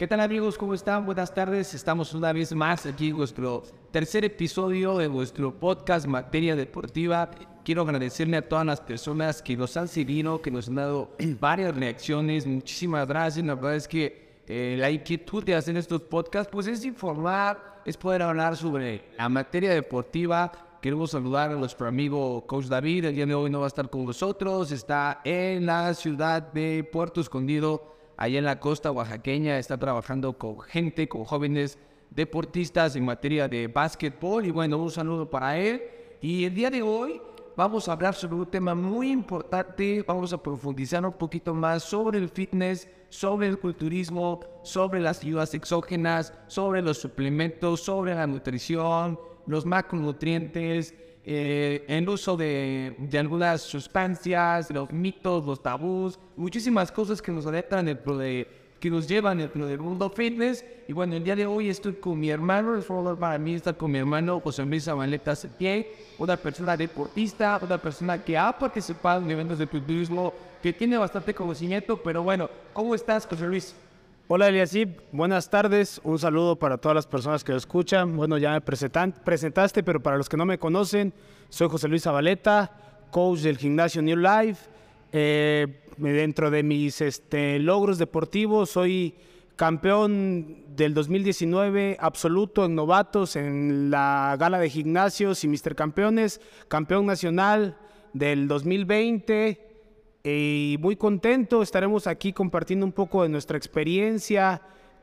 ¿Qué tal amigos? ¿Cómo están? Buenas tardes. Estamos una vez más aquí en nuestro tercer episodio de nuestro podcast Materia Deportiva. Quiero agradecerle a todas las personas que nos han seguido, que nos han dado varias reacciones. Muchísimas gracias. La verdad es que eh, la inquietud de hacer estos podcasts pues es informar, es poder hablar sobre la materia deportiva. Queremos saludar a nuestro amigo Coach David. El día de hoy no va a estar con nosotros. Está en la ciudad de Puerto Escondido allá en la costa oaxaqueña, está trabajando con gente, con jóvenes deportistas en materia de básquetbol. Y bueno, un saludo para él. Y el día de hoy vamos a hablar sobre un tema muy importante. Vamos a profundizar un poquito más sobre el fitness, sobre el culturismo, sobre las ayudas exógenas, sobre los suplementos, sobre la nutrición, los macronutrientes eh, el uso de, de, algunas sustancias, los mitos, los tabús, muchísimas cosas que nos adentran dentro de, que nos llevan dentro del mundo fitness. Y bueno, el día de hoy estoy con mi hermano, es para mí estar con mi hermano José Luis Zabaleta Septién, una persona deportista, una persona que ha participado en eventos de culturismo, que tiene bastante conocimiento, pero bueno, ¿cómo estás, José Luis? Hola Eliasib, buenas tardes, un saludo para todas las personas que lo escuchan. Bueno, ya me presentaste, pero para los que no me conocen, soy José Luis Zabaleta, coach del gimnasio New Life. Eh, dentro de mis este, logros deportivos, soy campeón del 2019 absoluto en novatos en la gala de gimnasios y Mister Campeones, campeón nacional del 2020 y muy contento, estaremos aquí compartiendo un poco de nuestra experiencia.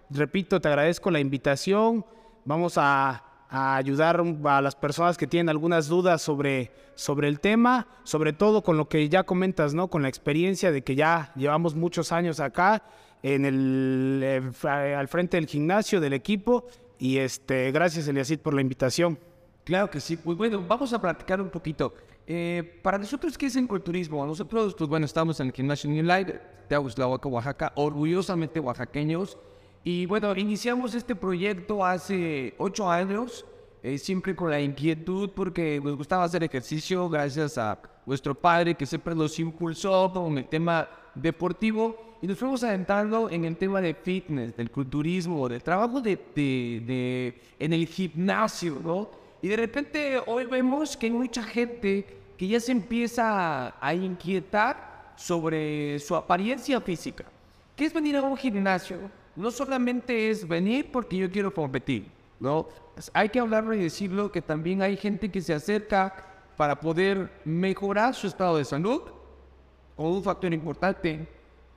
Repito, te agradezco la invitación. Vamos a, ayudar a las personas que tienen algunas dudas sobre, sobre el tema, sobre todo con lo que ya comentas, ¿no? Con la experiencia de que ya llevamos muchos años acá en el, eh, al frente del gimnasio, del equipo. Y este, gracias, Eliasit, por la invitación. Claro que sí. Pues bueno, vamos a platicar un poquito. Eh, para nosotros, ¿qué es el culturismo? Nosotros, pues bueno, estamos en el Gimnasio New Life de Aguslahuaca, Oaxaca, orgullosamente oaxaqueños. Y bueno, iniciamos este proyecto hace ocho años, eh, siempre con la inquietud porque nos gustaba hacer ejercicio, gracias a nuestro padre que siempre nos impulsó con el tema deportivo. Y nos fuimos adentrando en el tema de fitness, del culturismo, del trabajo de, de, de en el gimnasio, ¿no? Y de repente hoy vemos que hay mucha gente que ya se empieza a inquietar sobre su apariencia física. ¿Qué es venir a un gimnasio? No solamente es venir porque yo quiero competir, ¿no? Hay que hablarlo y decirlo que también hay gente que se acerca para poder mejorar su estado de salud, o un factor importante,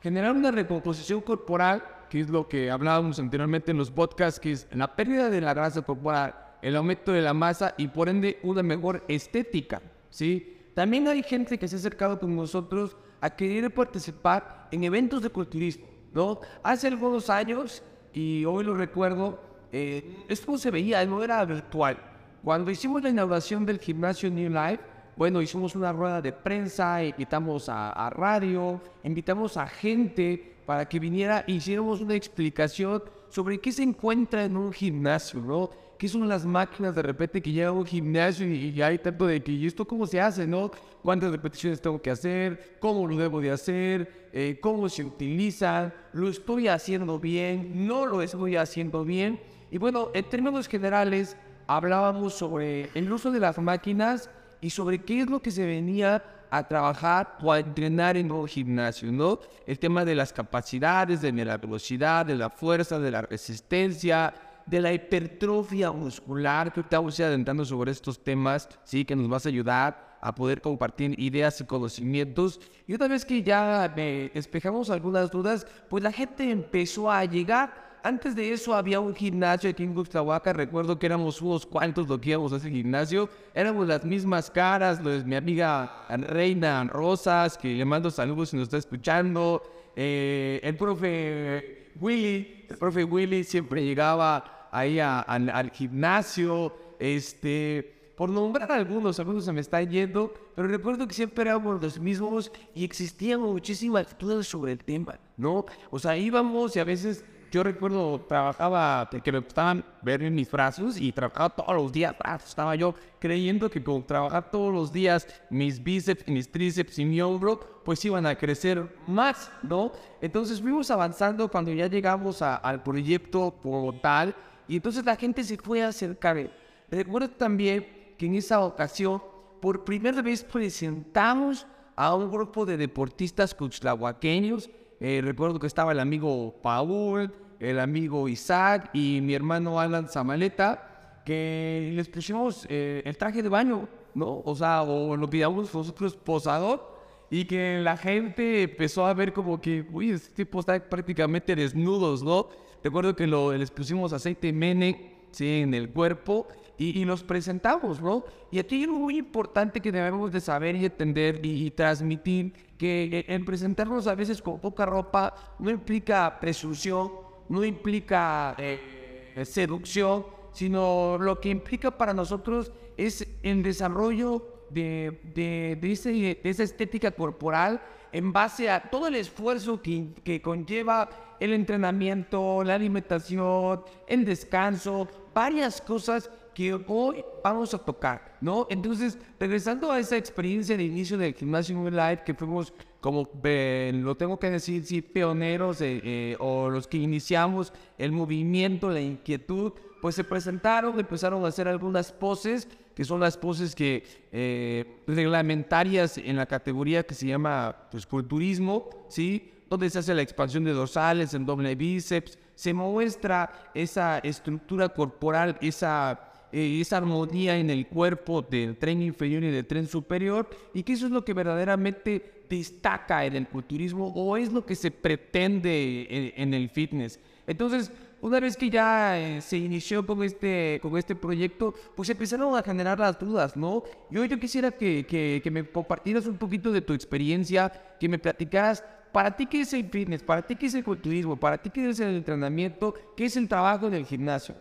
generar una recomposición corporal, que es lo que hablábamos anteriormente en los podcasts, que es la pérdida de la grasa corporal, el aumento de la masa y por ende una mejor estética. ¿Sí? También hay gente que se ha acercado con nosotros a querer participar en eventos de culturismo. ¿no? Hace algunos años, y hoy lo recuerdo, eh, esto se veía, no era virtual. Cuando hicimos la inauguración del gimnasio New Life, bueno, hicimos una rueda de prensa, invitamos a, radio, invitamos a gente para que viniera hiciéramos una explicación sobre qué se encuentra en un gimnasio, ¿no? ¿Qué son las máquinas de repente que llega a un gimnasio y, hay tanto de que, ¿y esto cómo se hace, no? ¿Cuántas repeticiones tengo que hacer? ¿Cómo lo debo de hacer? Eh, ¿Cómo se utilizan? ¿Lo estoy haciendo bien? ¿No lo estoy haciendo bien? Y bueno, en términos generales, hablábamos sobre el uso de las máquinas y sobre qué es lo que se venía a trabajar o a entrenar en un gimnasio, ¿no? El tema de las capacidades, de la velocidad, de la fuerza, de la resistencia, de la hipertrofia muscular, que estamos adentrando sobre estos temas, sí, que nos vas a ayudar a poder compartir ideas y conocimientos. Y una vez que ya me despejamos algunas dudas, pues la gente empezó a llegar. Antes de eso había un gimnasio aquí en Guxtahuaca, recuerdo que éramos unos cuantos lo que íbamos a ese gimnasio, éramos las mismas caras, los, mi amiga Reina Rosas, que le mando saludos si nos está escuchando, eh, el profe Willy, el profe Willy siempre llegaba ahí al gimnasio, este, por nombrar algunos, algunos se me están yendo, pero recuerdo que siempre éramos los mismos y existían muchísimas dudas sobre el tema, ¿no? O sea, íbamos y a veces yo recuerdo, trabajaba, que me gustaban ver en mis brazos y trabajaba todos los días brazos. Estaba yo creyendo que con trabajar todos los días mis bíceps, mis tríceps y mi hombro, pues iban a crecer más, ¿no? Entonces fuimos avanzando cuando ya llegamos al proyecto como tal y entonces la gente se fue a acercar. Recuerdo también que en esa ocasión, por primera vez presentamos a un grupo de deportistas cuchlahuaqueños eh, recuerdo que estaba el amigo Paul, el amigo Isaac y mi hermano Alan Zamaleta, que les pusimos eh, el traje de baño, ¿no? O sea, o lo pidamos nosotros posador y que la gente empezó a ver como que, uy, este tipo está prácticamente desnudos, ¿no? Recuerdo que les pusimos aceite Mene ¿sí? en el cuerpo y, los presentamos, ¿no? Y aquí es muy importante que debemos de saber y entender y, transmitir que en presentarnos a veces con poca ropa no implica presunción, no implica eh, seducción, sino lo que implica para nosotros es el desarrollo de, de, de, esa estética corporal en base a todo el esfuerzo que, que conlleva el entrenamiento, la alimentación, el descanso, varias cosas que hoy vamos a tocar, ¿no? Entonces, regresando a esa experiencia de inicio del gimnasio live, que fuimos como, lo tengo que decir, pioneros eh, o los que iniciamos el movimiento, la inquietud, pues se presentaron, empezaron a hacer algunas poses, que son las poses que eh, reglamentarias en la categoría que se llama pues, culturismo, ¿sí? Donde se hace la expansión de dorsales, en doble bíceps, se muestra esa estructura corporal, esa eh, esa armonía en el cuerpo del tren inferior y del tren superior y que eso es lo que verdaderamente destaca en el culturismo o es lo que se pretende en, el fitness. Entonces, una vez que ya eh, se inició con este, con este proyecto, pues empezaron a generar las dudas, ¿no? Yo, yo quisiera que, que, que me compartieras un poquito de tu experiencia, que me platicaras para ti qué es el fitness, para ti qué es el culturismo, para ti qué es el entrenamiento, qué es el trabajo en el gimnasio.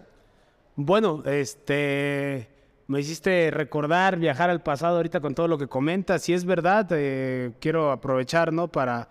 Bueno, este, me hiciste recordar, viajar al pasado ahorita con todo lo que comentas. Si es verdad, eh, quiero aprovechar, ¿no? Para,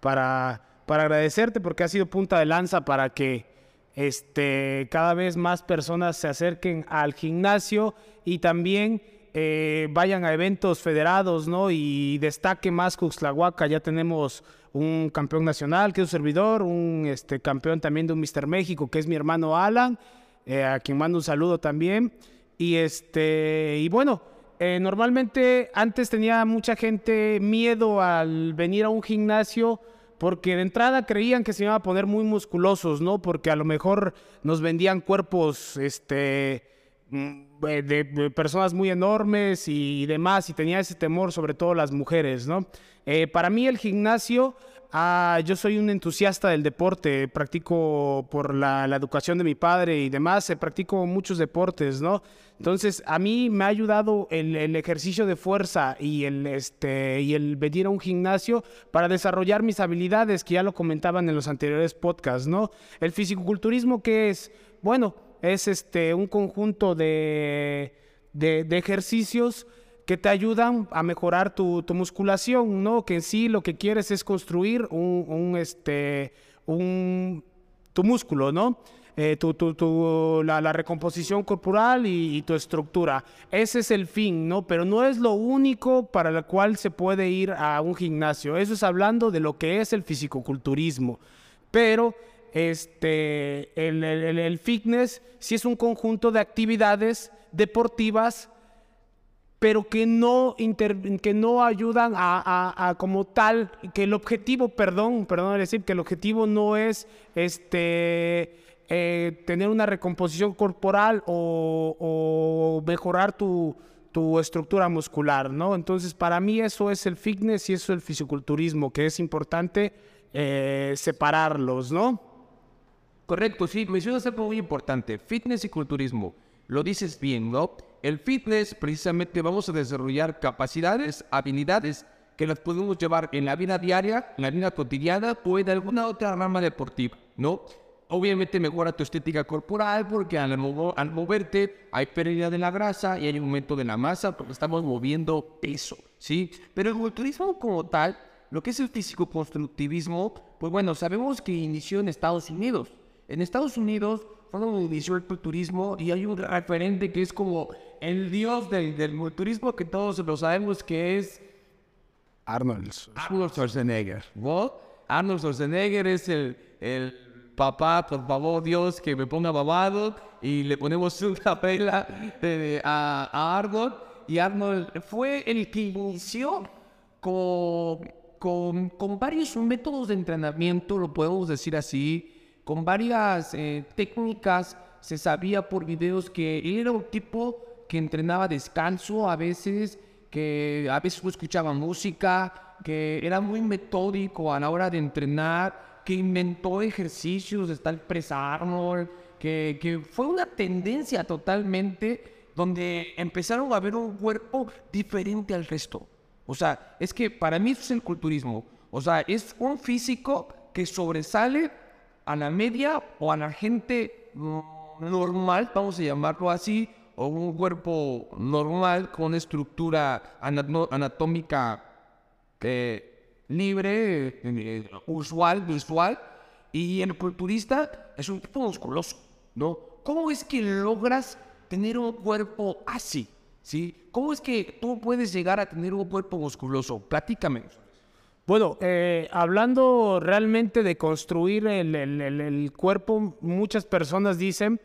para, para agradecerte porque ha sido punta de lanza para que este, cada vez más personas se acerquen al gimnasio y también eh, vayan a eventos federados, ¿no? Y destaque más Cuxlahuaca. Ya tenemos un campeón nacional, que es un servidor, un este, campeón también de un Mister México, que es mi hermano Alan eh, a quien mando un saludo también. Y, este, bueno, eh, normalmente antes tenía mucha gente miedo al venir a un gimnasio porque de entrada creían que se iban a poner muy musculosos, ¿no? Porque a lo mejor nos vendían cuerpos, este, mm, de, personas muy enormes y, demás, y tenía ese temor, sobre todo las mujeres, ¿no? Eh, para mí el gimnasio Ah, yo soy un entusiasta del deporte, practico por la, educación de mi padre y demás, eh, practico muchos deportes, ¿no? Entonces, a mí me ha ayudado el, ejercicio de fuerza y el, este, y el venir a un gimnasio para desarrollar mis habilidades, que ya lo comentaban en los anteriores podcasts, ¿no? El fisicoculturismo, ¿qué es? Bueno, es este, un conjunto de, de, de ejercicios que te ayudan a mejorar tu, musculación, ¿no? Que en sí lo que quieres es construir un, este, un, tu músculo, ¿no? Eh, tu, tu, la, recomposición corporal y, tu estructura. Ese es el fin, ¿no? Pero no es lo único para lo cual se puede ir a un gimnasio. Eso es hablando de lo que es el fisicoculturismo. Pero este, el, el, el fitness sí es un conjunto de actividades deportivas pero que no, que no ayudan a, como tal, que el objetivo, perdón, perdón decir, que el objetivo no es este, eh, tener una recomposición corporal o, mejorar tu, estructura muscular, ¿no? Entonces, para mí eso es el fitness y eso es el fisiculturismo, que es importante eh, separarlos, ¿no? Correcto, sí, mencionas algo muy importante, fitness y culturismo. Lo dices bien, ¿no? El fitness, precisamente, vamos a desarrollar capacidades, habilidades que las podemos llevar en la vida diaria, en la vida cotidiana o en alguna otra rama deportiva, ¿no? Obviamente mejora tu estética corporal porque al, moverte hay pérdida de la grasa y hay aumento de la masa porque estamos moviendo peso, ¿sí? Pero el culturismo como tal, lo que es el físico-constructivismo, pues bueno, sabemos que inició en Estados Unidos En Estados Unidos fue donde inició el culturismo y hay un referente que es como el dios del, del culturismo que todos lo sabemos que es Arnold. Arnold Schwarzenegger. ¿no? Arnold Schwarzenegger es el, el papá, por favor, Dios, que me ponga babado y le ponemos una vela eh, a, a Arnold. Y Arnold fue el que inició con, con, con varios métodos de entrenamiento, lo podemos decir así, con varias eh, técnicas. Se sabía por videos que era un tipo que entrenaba descanso a veces, que a veces escuchaba música, que era muy metódico a la hora de entrenar, que inventó ejercicios, está el Press Arnold, que, que fue una tendencia totalmente donde empezaron a ver un cuerpo diferente al resto. O sea, es que para mí eso es el culturismo. O sea, es un físico que sobresale a la media o a la gente normal, vamos a llamarlo así, o un cuerpo normal con estructura anatómica eh, libre, eh, usual, visual, y el culturista es un tipo musculoso, ¿no? ¿Cómo es que logras tener un cuerpo así? ¿Sí? ¿Cómo es que tú puedes llegar a tener un cuerpo musculoso? Platícame. Bueno, eh, hablando realmente de construir el, cuerpo, muchas personas dicen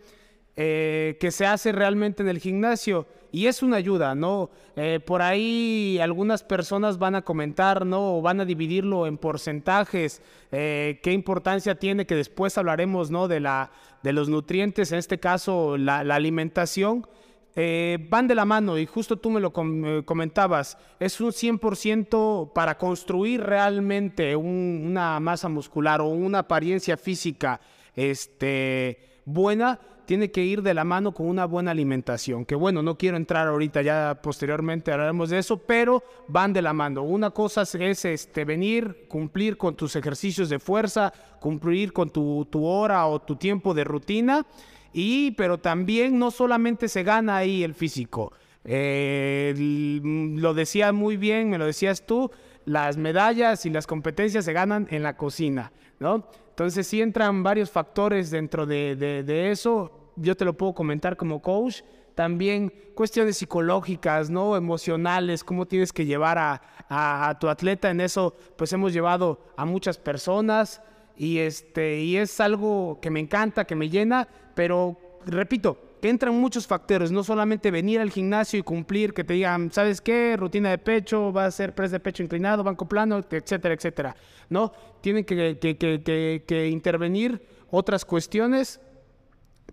eh, que se hace realmente en el gimnasio y es una ayuda, ¿no? Eh, por ahí algunas personas van a comentar, ¿no? O van a dividirlo en porcentajes, eh, qué importancia tiene, que después hablaremos, ¿no? De, la, de los nutrientes, en este caso la alimentación. Eh, van de la mano y justo tú me lo eh, comentabas, es un 100% para construir realmente un- una masa muscular o una apariencia física este, buena, tiene que ir de la mano con una buena alimentación. Que bueno, no quiero entrar ahorita, ya posteriormente hablaremos de eso, pero van de la mano. Una cosa es, es, este, venir, cumplir con tus ejercicios de fuerza, cumplir con tu hora o tu tiempo de rutina. Y, pero también no solamente se gana ahí el físico. Eh, l- lo decía muy bien, me lo decías tú, las medallas y las competencias se ganan en la cocina, ¿no? Entonces sí entran varios factores dentro de, de- de eso. Yo te lo puedo comentar como coach. También cuestiones psicológicas, ¿no? Emocionales, cómo tienes que llevar a, a- a tu atleta. En eso, pues hemos llevado a muchas personas y, este, y es algo que me encanta, que me llena, pero repito, que entran muchos factores, no solamente venir al gimnasio y cumplir, que te digan, ¿sabes qué? Rutina de pecho, va a ser press de pecho inclinado, banco plano, etcétera, etcétera. No, tienen que, que- que- que- intervenir otras cuestiones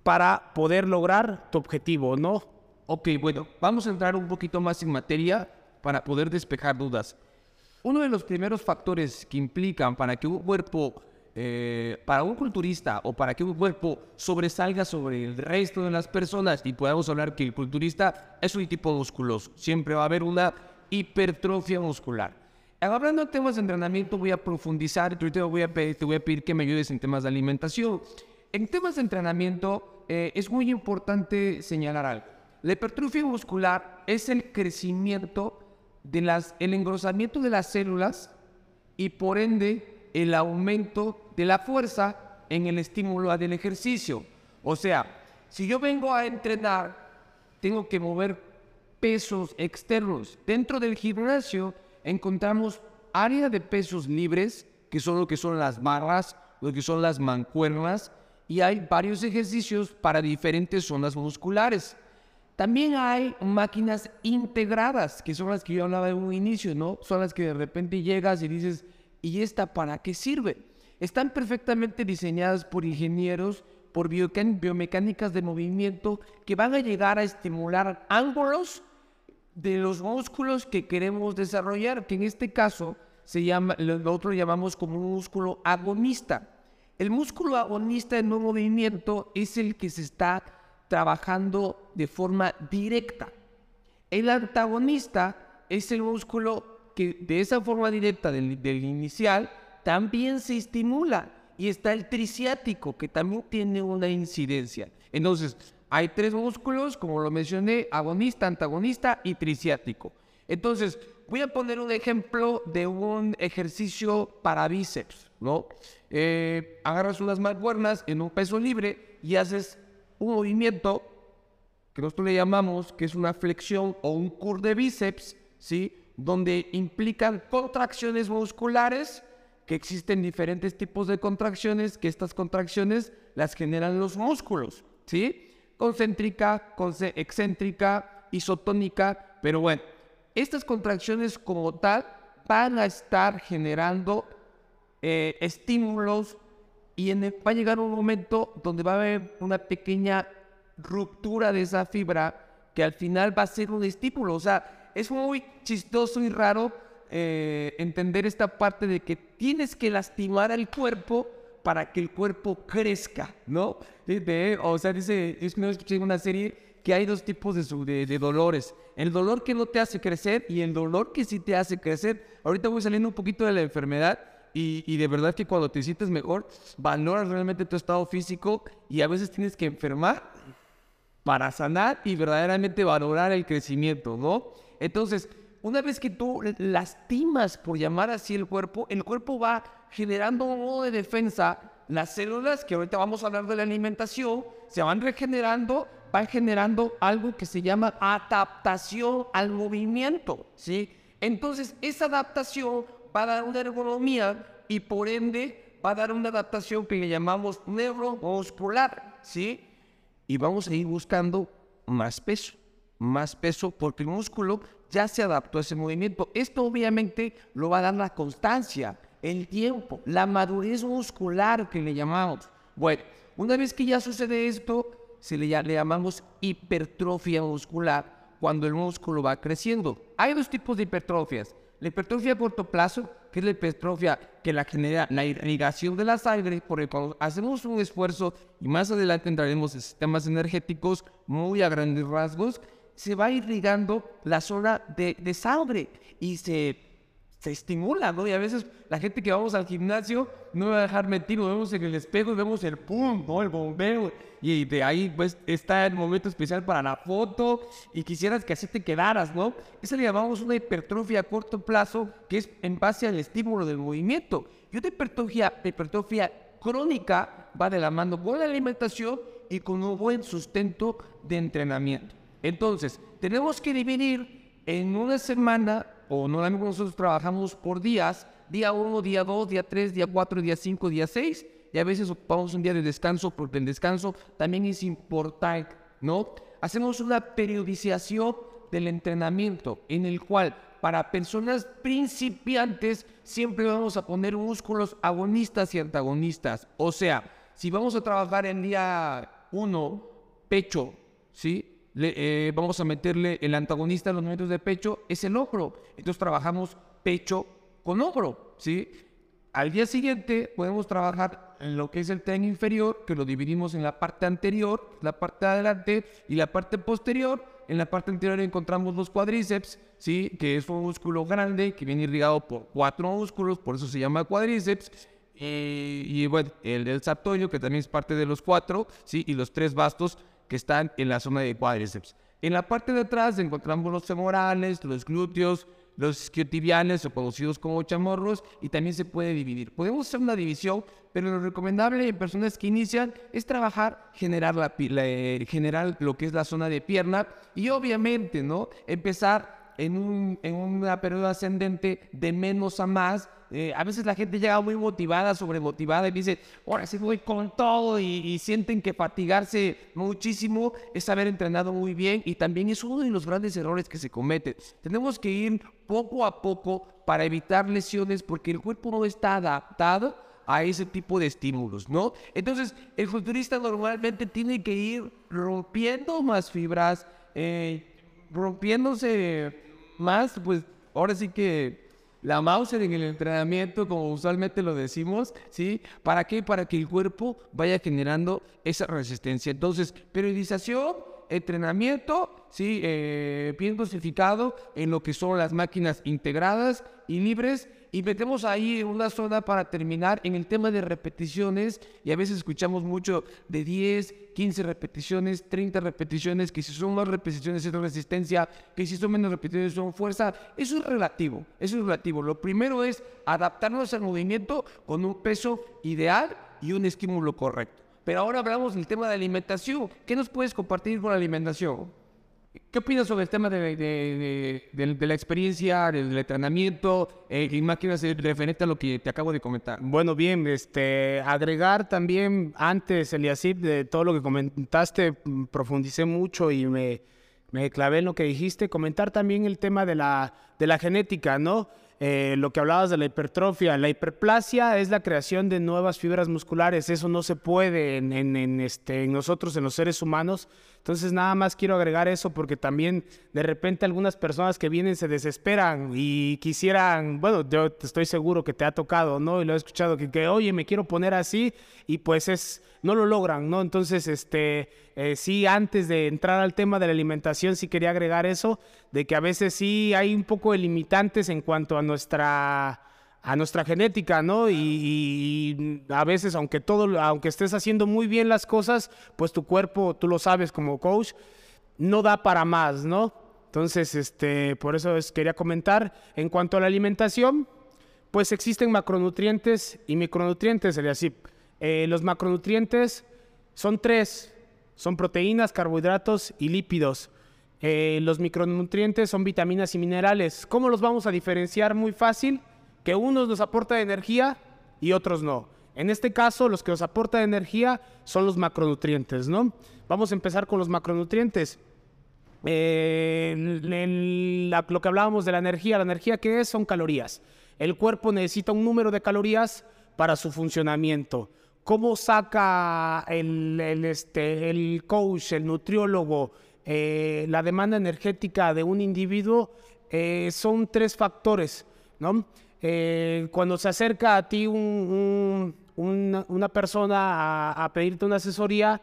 para poder lograr tu objetivo, ¿no? Ok, bueno, vamos a entrar un poquito más en materia para poder despejar dudas. Uno de los primeros factores que implican para que un cuerpo, eh, para un culturista o para que un cuerpo sobresalga sobre el resto de las personas y podamos hablar que el culturista es un tipo musculoso, siempre va a haber una hipertrofia muscular. Hablando de temas de entrenamiento, voy a profundizar, te voy a pedir, te voy a pedir que me ayudes en temas de alimentación. En temas de entrenamiento, eh, es muy importante señalar algo. La hipertrofia muscular es el crecimiento de las, el engrosamiento de las células y por ende el aumento de la fuerza en el estímulo del ejercicio. O sea, si yo vengo a entrenar, tengo que mover pesos externos. Dentro del gimnasio encontramos área de pesos libres, que son lo que son las barras, lo que son las mancuernas, y hay varios ejercicios para diferentes zonas musculares. También hay máquinas integradas, que son las que yo hablaba en un inicio, ¿no? Son las que de repente llegas y dices, ¿y esta para qué sirve? Están perfectamente diseñadas por ingenieros, por biomecánicas de movimiento, que van a llegar a estimular ángulos de los músculos que queremos desarrollar, que en este caso se llama, lo nosotros llamamos como un músculo agonista. El músculo agonista en un movimiento es el que se está trabajando de forma directa. El antagonista es el músculo que de esa forma directa del, inicial también se estimula. Y está el triciático, que también tiene una incidencia. Entonces, hay tres músculos, como lo mencioné, agonista, antagonista y triciático. Entonces, voy a poner un ejemplo de un ejercicio para bíceps, ¿no? Eh, agarras unas mancuernas en un peso libre y haces un movimiento que nosotros le llamamos que es una flexión o un curl de bíceps, ¿sí? Donde implican contracciones musculares, que existen diferentes tipos de contracciones, que estas contracciones las generan los músculos, ¿sí? Concéntrica, excéntrica, isotónica, pero bueno, estas contracciones como tal van a estar generando eh, estímulos y en va a llegar un momento donde va a haber una pequeña ruptura de esa fibra que al final va a ser un estímulo. O sea, es muy chistoso y raro eh, entender esta parte de que tienes que lastimar al cuerpo para que el cuerpo crezca, ¿no? o sea, dice, es que escuché una serie que hay dos tipos de, de, dolores. El dolor que no te hace crecer y el dolor que sí te hace crecer. Ahorita voy saliendo un poquito de la enfermedad y, y, de verdad que cuando te sientes mejor, valoras realmente tu estado físico y a veces tienes que enfermar para sanar y verdaderamente valorar el crecimiento, ¿no? Entonces, una vez que tú lastimas, por llamar así el cuerpo, el cuerpo va generando un modo de defensa. Las células, que ahorita vamos a hablar de la alimentación, se van regenerando, van generando algo que se llama adaptación al movimiento, ¿sí? Entonces, esa adaptación va a dar una ergonomía y por ende va a dar una adaptación que le llamamos neuromuscular, ¿sí? Y vamos a ir buscando más peso, más peso porque el músculo ya se adaptó a ese movimiento. Esto obviamente lo va a dar la constancia, el tiempo, la madurez muscular que le llamamos. Bueno, una vez que ya sucede esto, se le, le llamamos hipertrofia muscular cuando el músculo va creciendo. Hay dos tipos de hipertrofias. La hipertrofia a corto plazo, que es la hipertrofia que la genera la irrigación de la sangre, porque cuando hacemos un esfuerzo, y más adelante entraremos en sistemas energéticos muy a grandes rasgos, se va irrigando la zona de, sangre y se se estimula, ¿no? Y a veces la gente que vamos al gimnasio no va a dejar mentir, vemos en el espejo vemos el pum, ¿no? El bombeo. Y de ahí, pues, está el momento especial para la foto y quisieras que así te quedaras, ¿no? Esa le llamamos una hipertrofia a corto plazo, que es en base al estímulo del movimiento. Y una hipertrofia, hipertrofia crónica va de la mano con la alimentación y con un buen sustento de entrenamiento. Entonces, tenemos que dividir en una semana o normalmente nosotros trabajamos por días, día 1, día 2, día 3, día 4, día 5, día 6, y a veces ocupamos un día de descanso porque el descanso también es importante, ¿no? Hacemos una periodización del entrenamiento en el cual para personas principiantes siempre vamos a poner músculos agonistas y antagonistas. O sea, si vamos a trabajar en día 1, pecho, ¿sí? Eh, vamos a meterle el antagonista en los movimientos de pecho, es el hombro. Entonces trabajamos pecho con hombro, ¿sí? Al día siguiente podemos trabajar en lo que es el tren inferior, que lo dividimos en la parte anterior, la parte de adelante y la parte posterior. En la parte anterior encontramos los cuádriceps, ¿sí? que es un músculo grande que viene irrigado por cuatro músculos, por eso se llama cuádriceps. y bueno, el del sartorio, que también es parte de los cuatro, ¿sí? y los tres bastos, que están en la zona de cuádriceps. En la parte de atrás encontramos los femorales, los glúteos, los isquiotibiales o conocidos como chamorros y también se puede dividir. Podemos hacer una división, pero lo recomendable en personas que inician es trabajar, generar, la, eh, generar lo que es la zona de pierna y obviamente, ¿no? Empezar en, un, en una periodo ascendente de menos a más. Eh, a veces la gente llega muy motivada, sobremotivada y dice, ahora sí voy con todo y, sienten que fatigarse muchísimo es haber entrenado muy bien y también es uno de los grandes errores que se cometen. Tenemos que ir poco a poco para evitar lesiones porque el cuerpo no está adaptado a ese tipo de estímulos, ¿no? Entonces, el futurista normalmente tiene que ir rompiendo más fibras, eh, rompiéndose más, pues ahora sí que la mouse en el entrenamiento, como usualmente lo decimos, ¿sí? ¿Para qué? Para que el cuerpo vaya generando esa resistencia. Entonces, periodización, entrenamiento, ¿sí? Eh, bien dosificado en lo que son las máquinas integradas y libres y metemos ahí una zona para terminar en el tema de repeticiones y a veces escuchamos mucho de 10, 15 repeticiones, 30 repeticiones, que si son más repeticiones es resistencia, que si son menos repeticiones son fuerza. Eso es relativo, eso es relativo. Lo primero es adaptarnos al movimiento con un peso ideal y un estímulo correcto. Pero ahora hablamos del tema de alimentación. ¿Qué nos puedes compartir con la alimentación? ¿Qué opinas sobre el tema de, la experiencia, del entrenamiento, eh, y más que referente a lo que te acabo de comentar? Bueno, bien, este, agregar también antes, Eliasip, de todo lo que comentaste, profundicé mucho y me, clavé en lo que dijiste, comentar también el tema de la, genética, ¿no? Eh, lo que hablabas de la hipertrofia. La hiperplasia es la creación de nuevas fibras musculares. Eso no se puede en, este, en nosotros, en los seres humanos. Entonces nada más quiero agregar eso porque también de repente algunas personas que vienen se desesperan y quisieran, bueno, yo estoy seguro que te ha tocado, ¿no? Y lo he escuchado que, que oye, me quiero poner así y pues es, no lo logran, ¿no? Entonces, este, eh, sí, antes de entrar al tema de la alimentación, sí quería agregar eso, de que a veces sí hay un poco de limitantes en cuanto a nuestra a nuestra genética, ¿no? Y, a veces, aunque todo, aunque estés haciendo muy bien las cosas, pues tu cuerpo, tú lo sabes como coach, no da para más, ¿no? Entonces, este, por eso es, quería comentar. En cuanto a la alimentación, pues existen macronutrientes y micronutrientes, sería así. Eh, los macronutrientes son tres, son proteínas, carbohidratos y lípidos. Eh, los micronutrientes son vitaminas y minerales. ¿Cómo los vamos a diferenciar? Muy fácil que unos nos aporta energía y otros no. En este caso, los que nos aportan energía son los macronutrientes, ¿no? Vamos a empezar con los macronutrientes. Lo que hablábamos de la energía, la energía que es son calorías. El cuerpo necesita un número de calorías para su funcionamiento. ¿Cómo saca el, este, coach, el nutriólogo, eh, la demanda energética de un individuo? Eh, son tres factores, ¿no? Eh, cuando se acerca a ti una, persona a, pedirte una asesoría,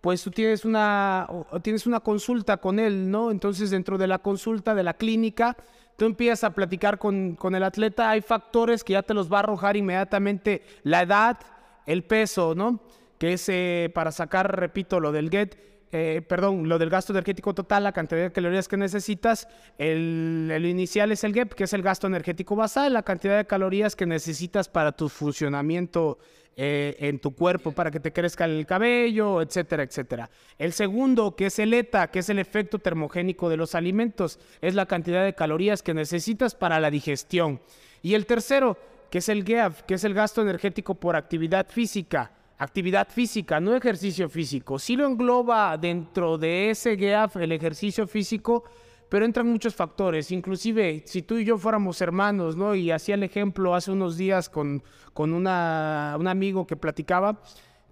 pues tú tienes una, tienes una consulta con él, ¿no? Entonces dentro de la consulta, de la clínica, tú empiezas a platicar con, el atleta, hay factores que ya te los va a arrojar inmediatamente la edad, el peso, ¿no? Que es eh, para sacar, repito, lo del GET, eh, perdón, lo del gasto energético total, la cantidad de calorías que necesitas, el, inicial es el GEP, que es el gasto energético basal, la cantidad de calorías que necesitas para tu funcionamiento eh, en tu cuerpo, para que te crezca el cabello, etcétera, etcétera. El segundo, que es el ETA, que es el efecto termogénico de los alimentos, es la cantidad de calorías que necesitas para la digestión. Y el tercero, que es el GEAF, que es el gasto energético por actividad física actividad física, no ejercicio físico. Sí lo engloba dentro de ese GAF el ejercicio físico, pero entran muchos factores. Inclusive, si tú y yo fuéramos hermanos, ¿no? Y hacía el ejemplo hace unos días con, con una, un amigo que platicaba,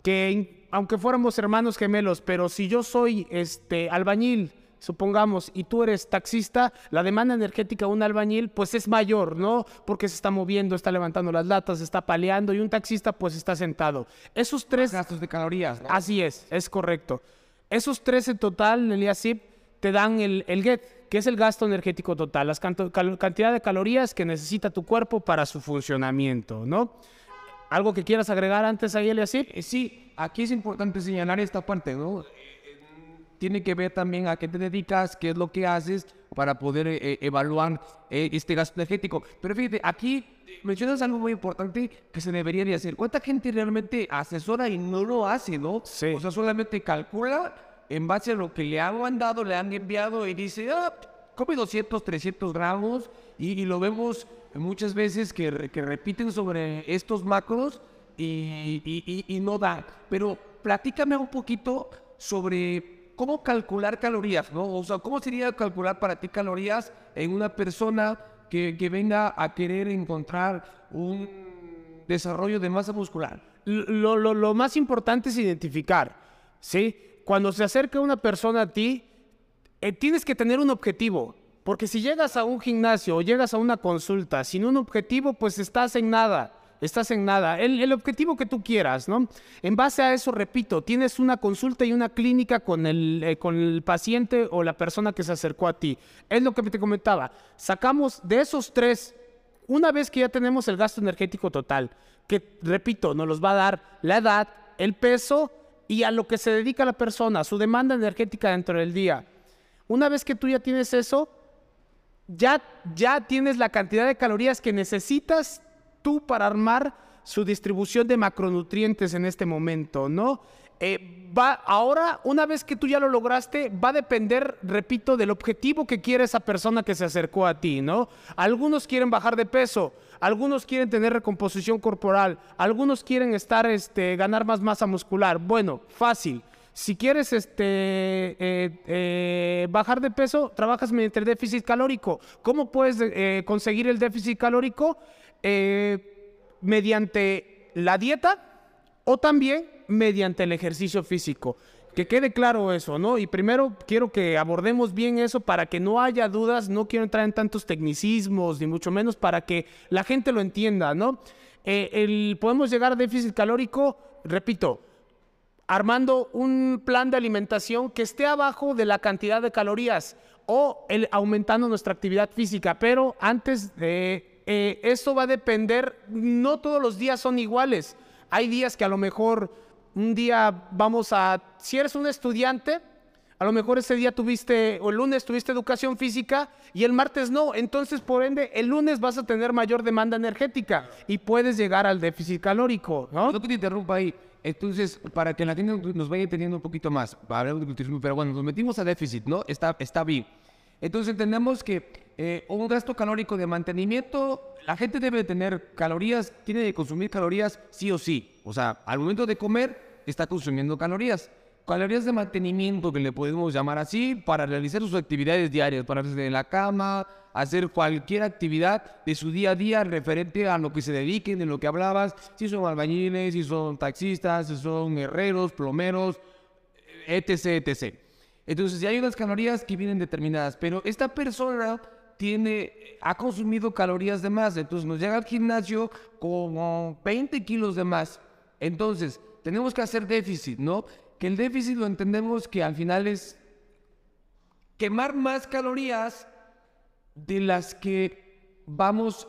que aunque fuéramos hermanos gemelos, pero si yo soy este albañil supongamos, y tú eres taxista, la demanda energética de un albañil pues es mayor, ¿no? Porque se está moviendo, está levantando las latas, está paleando y un taxista pues está sentado. Esos tres... gastos de calorías. ¿no? Así es, es correcto. Esos tres en total, el IASIP, te dan el, el GET, que es el gasto energético total, la cantidad de calorías que necesita tu cuerpo para su funcionamiento, ¿no? ¿Algo que quieras agregar antes ahí, Eliasip? Eh, sí, aquí es importante señalar esta parte, ¿no? Tiene que ver también a qué te dedicas, qué es lo que haces para poder eh, eh, evaluar eh, este gasto energético. Pero fíjate, aquí mencionas algo muy importante que se debería de hacer. ¿Cuánta gente realmente asesora y no lo hace, no? Sí. O sea, solamente calcula en base a lo que le han mandado, le han enviado y dice, ah, come 200, 300 gramos y, lo vemos muchas veces que, que, repiten sobre estos macros y, y, y no da. Pero platícame un poquito sobre ¿cómo calcular calorías? ¿no? O sea, ¿cómo sería calcular para ti calorías en una persona que, venga a querer encontrar un desarrollo de masa muscular? Lo, más importante es identificar, ¿sí? Cuando se acerca una persona a ti, eh, tienes que tener un objetivo. Porque si llegas a un gimnasio o llegas a una consulta sin un objetivo, pues estás en nada estás en nada. El, objetivo que tú quieras, ¿no? En base a eso, repito, tienes una consulta y una clínica con el, eh, con el paciente o la persona que se acercó a ti. Es lo que te comentaba. Sacamos de esos tres Una vez que ya tenemos el gasto energético total, que repito, nos los va a dar la edad, el peso y a lo que se dedica la persona, su demanda energética dentro del día. Una vez que tú ya tienes eso, ya, ya tienes la cantidad de calorías que necesitas tú para armar su distribución de macronutrientes en este momento, ¿no? Eh, va, ahora, una vez que tú ya lo lograste, va a depender, repito, del objetivo que quiere esa persona que se acercó a ti, ¿no? Algunos quieren bajar de peso, algunos quieren tener recomposición corporal, algunos quieren estar, este, ganar más masa muscular. Bueno, fácil. Si quieres este, eh, eh, bajar de peso, trabajas mediante el déficit calórico. ¿Cómo puedes conseguir el déficit calórico? Mediante la dieta o también mediante el ejercicio físico. Que quede claro eso, ¿no? Y primero quiero que abordemos bien eso para que no haya dudas, no quiero entrar en tantos tecnicismos, ni mucho menos para que la gente lo entienda, ¿no? Eh, podemos llegar a déficit calórico, repito, armando un plan de alimentación que esté abajo de la cantidad de calorías o el, aumentando nuestra actividad física, pero antes de eh, eso va a depender, no todos los días son iguales. Hay días que a lo mejor un día vamos a, si eres un estudiante, a lo mejor ese día tuviste, o el lunes tuviste educación física y el martes no. Entonces, por ende, el lunes vas a tener mayor demanda energética y puedes llegar al déficit calórico, ¿no? No te interrumpa ahí. Entonces, para que la tienda nos vaya entendiendo un poquito más, pero bueno, nos metimos a déficit, ¿no? Está, está bien. Entonces entendemos que eh, un gasto calórico de mantenimiento, la gente debe tener calorías, tiene que consumir calorías sí o sí. O sea, al momento de comer, está consumiendo calorías. Calorías de mantenimiento, que le podemos llamar así, para realizar sus actividades diarias, para irse de la cama, hacer cualquier actividad de su día a día referente a lo que se dediquen, de lo que hablabas, si son albañiles, si son taxistas, si son herreros, plomeros, etc, etc. Entonces, ya hay unas calorías que vienen determinadas, pero esta persona tiene, ha consumido calorías de más, entonces nos llega al gimnasio con 20 kilos de más. Entonces, tenemos que hacer déficit, ¿no? Que el déficit lo entendemos que al final es quemar más calorías de las que vamos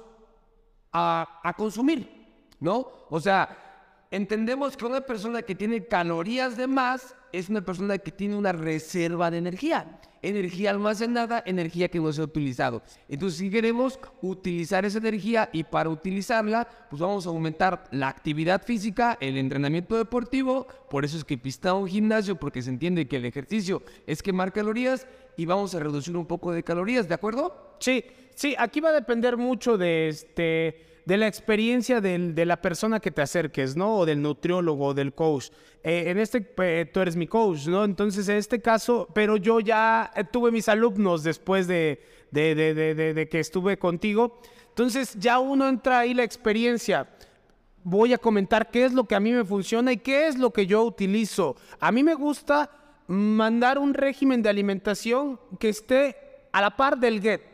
a, a consumir, ¿no? O sea, entendemos que una persona que tiene calorías de más es una persona que tiene una reserva de energía. Energía almacenada, energía que no se ha utilizado. Entonces, si queremos utilizar esa energía y para utilizarla, pues vamos a aumentar la actividad física, el entrenamiento deportivo. Por eso es que pista un gimnasio, porque se entiende que el ejercicio es quemar calorías y vamos a reducir un poco de calorías, ¿de acuerdo? Sí, sí, aquí va a depender mucho de este de la experiencia de la persona que te acerques, ¿no? O del nutriólogo, o del coach. Eh, en este, tú eres mi coach, ¿no? Entonces, en este caso, pero yo ya eh, tuve mis alumnos después de, de, de, de que estuve contigo. Entonces, ya uno entra ahí la experiencia voy a comentar qué es lo que a mí me funciona y qué es lo que yo utilizo. A mí me gusta mandar un régimen de alimentación que esté a la par del GET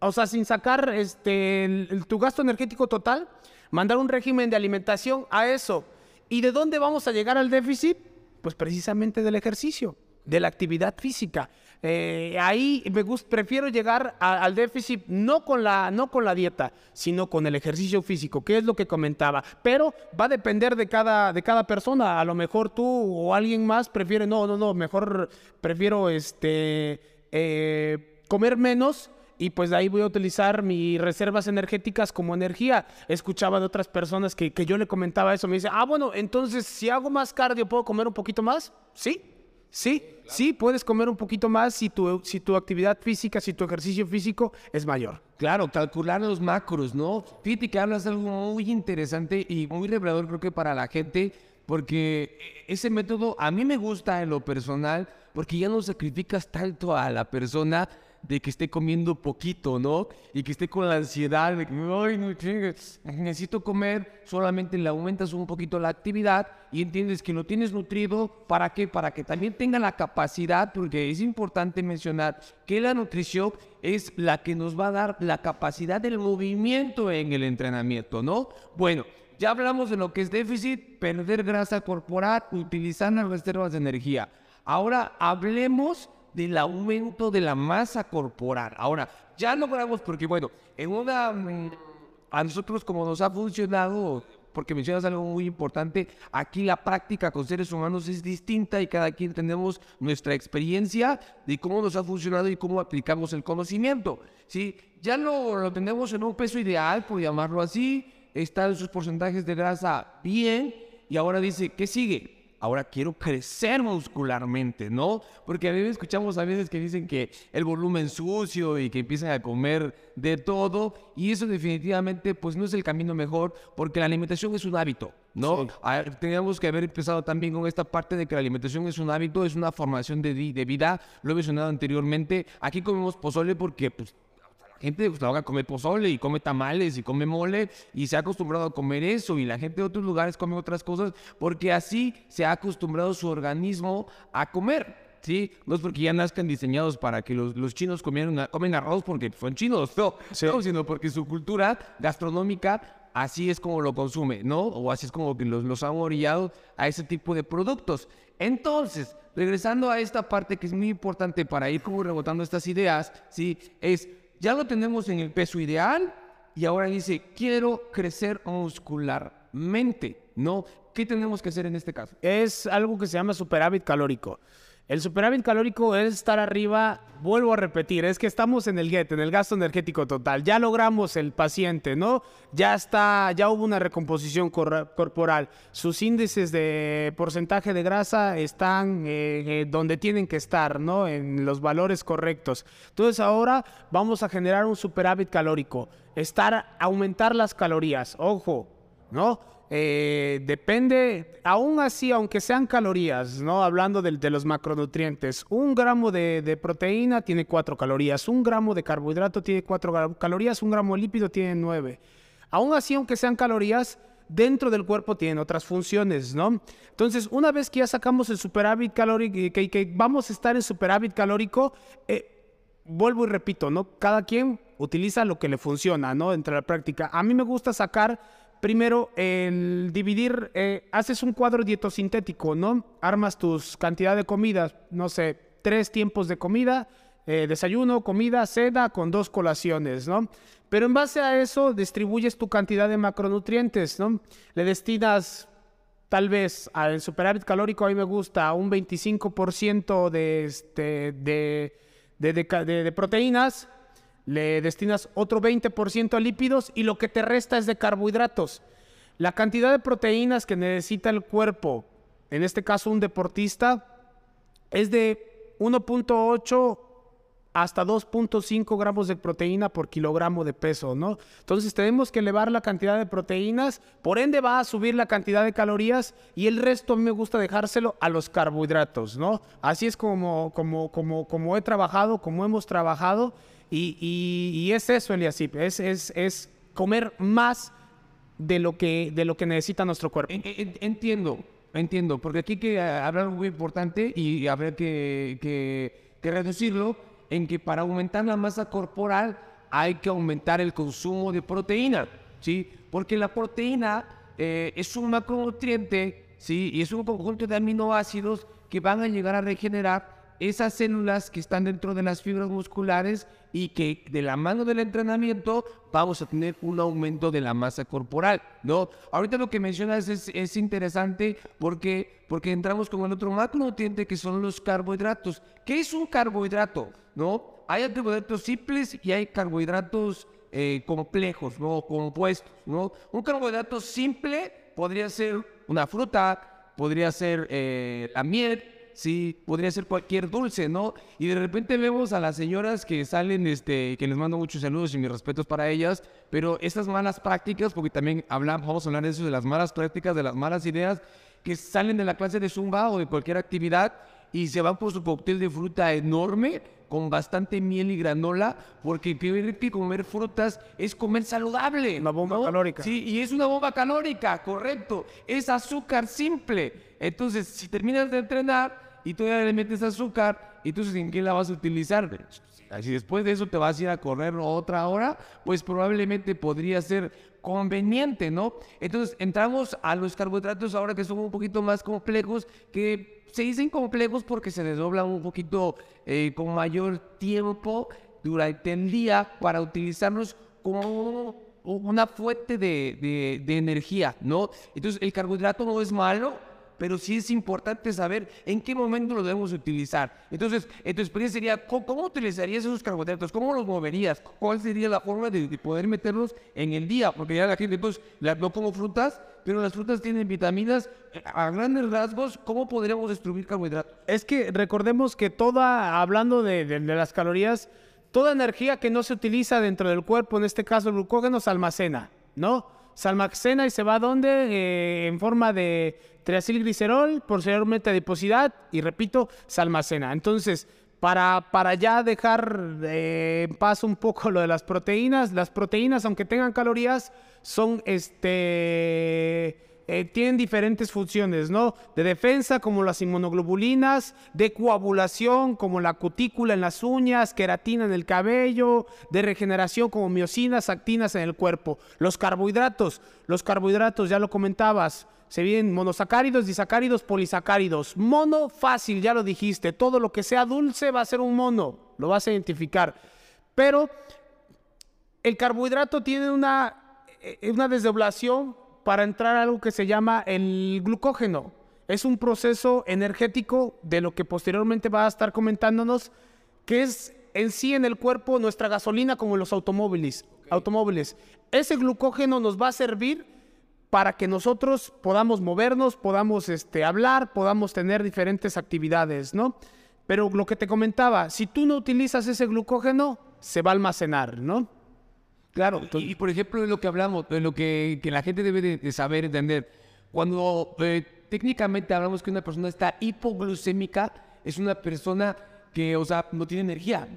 o sea, sin sacar este, tu gasto energético total, mandar un régimen de alimentación a eso. ¿Y de dónde vamos a llegar al déficit? Pues precisamente del ejercicio, de la actividad física. Eh, ahí me prefiero llegar al déficit no con, la, no con la dieta, sino con el ejercicio físico, que es lo que comentaba. Pero va a depender de cada, de cada persona. A lo mejor tú o alguien más prefiere, no, no, no, mejor prefiero este, eh, comer menos y pues de ahí voy a utilizar mis reservas energéticas como energía. Escuchaba de otras personas que, yo le comentaba eso, me dice, ah, bueno, entonces si hago más cardio, ¿puedo comer un poquito más? Sí, sí, sí, puedes comer un poquito más si tu, si tu actividad física, si tu ejercicio físico es mayor. Claro, calcular los macros, ¿no? Fíjate que hablas de algo muy interesante y muy revelador creo que para la gente, porque ese método a mí me gusta en lo personal, porque ya no sacrificas tanto a la persona, de que esté comiendo poquito, ¿no? Y que esté con la ansiedad de que, ay, no chingues, necesito comer, solamente le aumentas un poquito la actividad y entiendes que lo tienes nutrido, ¿para qué? Para que también tenga la capacidad, porque es importante mencionar que la nutrición es la que nos va a dar la capacidad del movimiento en el entrenamiento, ¿no? Bueno, ya hablamos de lo que es déficit, perder grasa corporal, utilizar las reservas de energía. Ahora hablemos del aumento de la masa corporal. Ahora, ya logramos, porque bueno, en una, mm, a nosotros como nos ha funcionado, porque mencionas algo muy importante, aquí la práctica con seres humanos es distinta y cada quien tenemos nuestra experiencia de cómo nos ha funcionado y cómo aplicamos el conocimiento. ¿sí? Ya lo, lo tenemos en un peso ideal, por llamarlo así, están sus porcentajes de grasa bien y ahora dice, ¿qué sigue? Ahora quiero crecer muscularmente, ¿no? Porque a veces escuchamos a veces que dicen que el volumen sucio y que empiezan a comer de todo y eso definitivamente pues no es el camino mejor porque la alimentación es un hábito, ¿no? Ah, Teníamos que haber empezado también con esta parte de que la alimentación es un hábito, es una formación de, de vida, lo he mencionado anteriormente, aquí comemos pozole porque pues gente va a comer pozole y come tamales y come mole y se ha acostumbrado a comer eso y la gente de otros lugares come otras cosas porque así se ha acostumbrado su organismo a comer. ¿sí? No es porque ya nazcan diseñados para que los, los chinos comieran, comen arroz porque son chinos, no, no, sino porque su cultura gastronómica así es como lo consume, ¿no? O así es como que los, los han orillado a ese tipo de productos. Entonces, regresando a esta parte que es muy importante para ir como rebotando estas ideas, ¿sí? Es ya lo tenemos en el peso ideal y ahora dice, quiero crecer muscularmente, ¿no? ¿Qué tenemos que hacer en este caso? Es algo que se llama superávit calórico. El superávit calórico es estar arriba, vuelvo a repetir, es que estamos en el GET, en el gasto energético total. Ya logramos el paciente, ¿no? Ya está, ya hubo una recomposición corporal. Sus índices de porcentaje de grasa están eh, eh, donde tienen que estar, ¿no? En los valores correctos. Entonces ahora vamos a generar un superávit calórico. Estar, aumentar las calorías. Ojo, ¿no? Eh, depende, aún así, aunque sean calorías, ¿no? Hablando de, los macronutrientes, un gramo de, proteína tiene cuatro calorías, un gramo de carbohidrato tiene cuatro calorías, un gramo de lípido tiene nueve. Aún así, aunque sean calorías, dentro del cuerpo tienen otras funciones, ¿no? Entonces, una vez que ya sacamos el superávit calórico, que, que vamos a estar en superávit calórico, eh, vuelvo y repito, ¿no? Cada quien utiliza lo que le funciona, ¿no? Entre la práctica. A mí me gusta sacar primero, el dividir, eh, haces un cuadro dietosintético, ¿no? Armas tus cantidad de comidas, no sé, tres tiempos de comida, eh, desayuno, comida, cena, con dos colaciones, ¿no? Pero en base a eso distribuyes tu cantidad de macronutrientes, ¿no? Le destinas tal vez al superávit calórico, a mí me gusta un 25% de, este, de, de proteínas, le destinas otro 20% a lípidos y lo que te resta es de carbohidratos. La cantidad de proteínas que necesita el cuerpo, en este caso un deportista, es de 1.8 hasta 2.5 gramos de proteína por kilogramo de peso, ¿no? Entonces tenemos que elevar la cantidad de proteínas, por ende va a subir la cantidad de calorías y el resto a mí me gusta dejárselo a los carbohidratos, ¿no? Así es como, como, como, como he trabajado, como hemos trabajado y, es eso, Eliasip, es, es, es comer más de lo, que, de lo que necesita nuestro cuerpo. Entiendo, entiendo, porque aquí hay que hablar algo muy importante y habrá que, que, que reducirlo en que para aumentar la masa corporal hay que aumentar el consumo de proteína, ¿sí? Porque la proteína eh, es un macronutriente, ¿sí? Y es un conjunto de aminoácidos que van a llegar a regenerar esas células que están dentro de las fibras musculares y que de la mano del entrenamiento vamos a tener un aumento de la masa corporal, ¿no? Ahorita lo que mencionas es, es interesante porque, porque entramos con el otro macronutriente que son los carbohidratos. ¿Qué es un carbohidrato? ¿No? Hay carbohidratos simples y hay carbohidratos eh, complejos, ¿no? Compuestos, ¿no? Un carbohidrato simple podría ser una fruta, podría ser eh, la miel, sí, podría ser cualquier dulce, ¿no? Y de repente vemos a las señoras que salen, este, que les mando muchos saludos y mis respetos para ellas, pero estas malas prácticas, porque también hablamos, vamos a hablar de eso, de las malas prácticas, de las malas ideas, que salen de la clase de zumba o de cualquier actividad y se van por su cóctel de fruta enorme con bastante miel y granola, porque que comer frutas es comer saludable. Una bomba calórica. Sí, y es una bomba calórica, correcto. Es azúcar simple. Entonces, si terminas de entrenar y todavía le metes azúcar, entonces ¿en qué la vas a utilizar? Si después de eso te vas a ir a correr otra hora, pues probablemente podría ser conveniente, ¿no? Entonces entramos a los carbohidratos ahora que son un poquito más complejos, que se dicen complejos porque se desdoblan un poquito eh, con mayor tiempo durante el día para utilizarlos como una fuente de, de, de energía, ¿no? Entonces, el carbohidrato no es malo, pero sí es importante saber en qué momento lo debemos utilizar. Entonces, en tu experiencia sería, ¿cómo, utilizarías esos carbohidratos? ¿Cómo los moverías? ¿Cuál sería la forma de, poder meterlos en el día? Porque ya la gente, entonces, no como frutas, pero las frutas tienen vitaminas. A grandes rasgos, ¿cómo podríamos destruir carbohidratos? Es que recordemos que toda, hablando de, de las calorías, toda energía que no se utiliza dentro del cuerpo, en este caso el glucógeno, se almacena, ¿no? Se almacena y se va a dónde? Eh, en forma de triacilglicerol, posteriormente adiposidad y repito, se almacena. Entonces, para, para ya dejar eh, en paz un poco lo de las proteínas, las proteínas, aunque tengan calorías, son este eh, tienen diferentes funciones, ¿no? De defensa, como las inmunoglobulinas, de coagulación, como la cutícula en las uñas, queratina en el cabello, de regeneración, como miocinas, actinas en el cuerpo. Los carbohidratos, los carbohidratos, ya lo comentabas, se vienen monosacáridos, disacáridos, polisacáridos. Mono, fácil, ya lo dijiste. Todo lo que sea dulce va a ser un mono, lo vas a identificar. Pero el carbohidrato tiene una, eh, una desdoblación para entrar a algo que se llama el glucógeno. Es un proceso energético de lo que posteriormente va a estar comentándonos, que es en sí en el cuerpo nuestra gasolina como los automóviles. automóviles. Ese glucógeno nos va a servir para que nosotros podamos movernos, podamos este, hablar, podamos tener diferentes actividades, ¿no? Pero lo que te comentaba, si tú no utilizas ese glucógeno, se va a almacenar, ¿no? Claro, y, por ejemplo, de lo que hablamos, de lo que, la gente debe de, saber, entender, cuando eh, técnicamente hablamos que una persona está hipoglucémica, es una persona que, o sea, no tiene energía.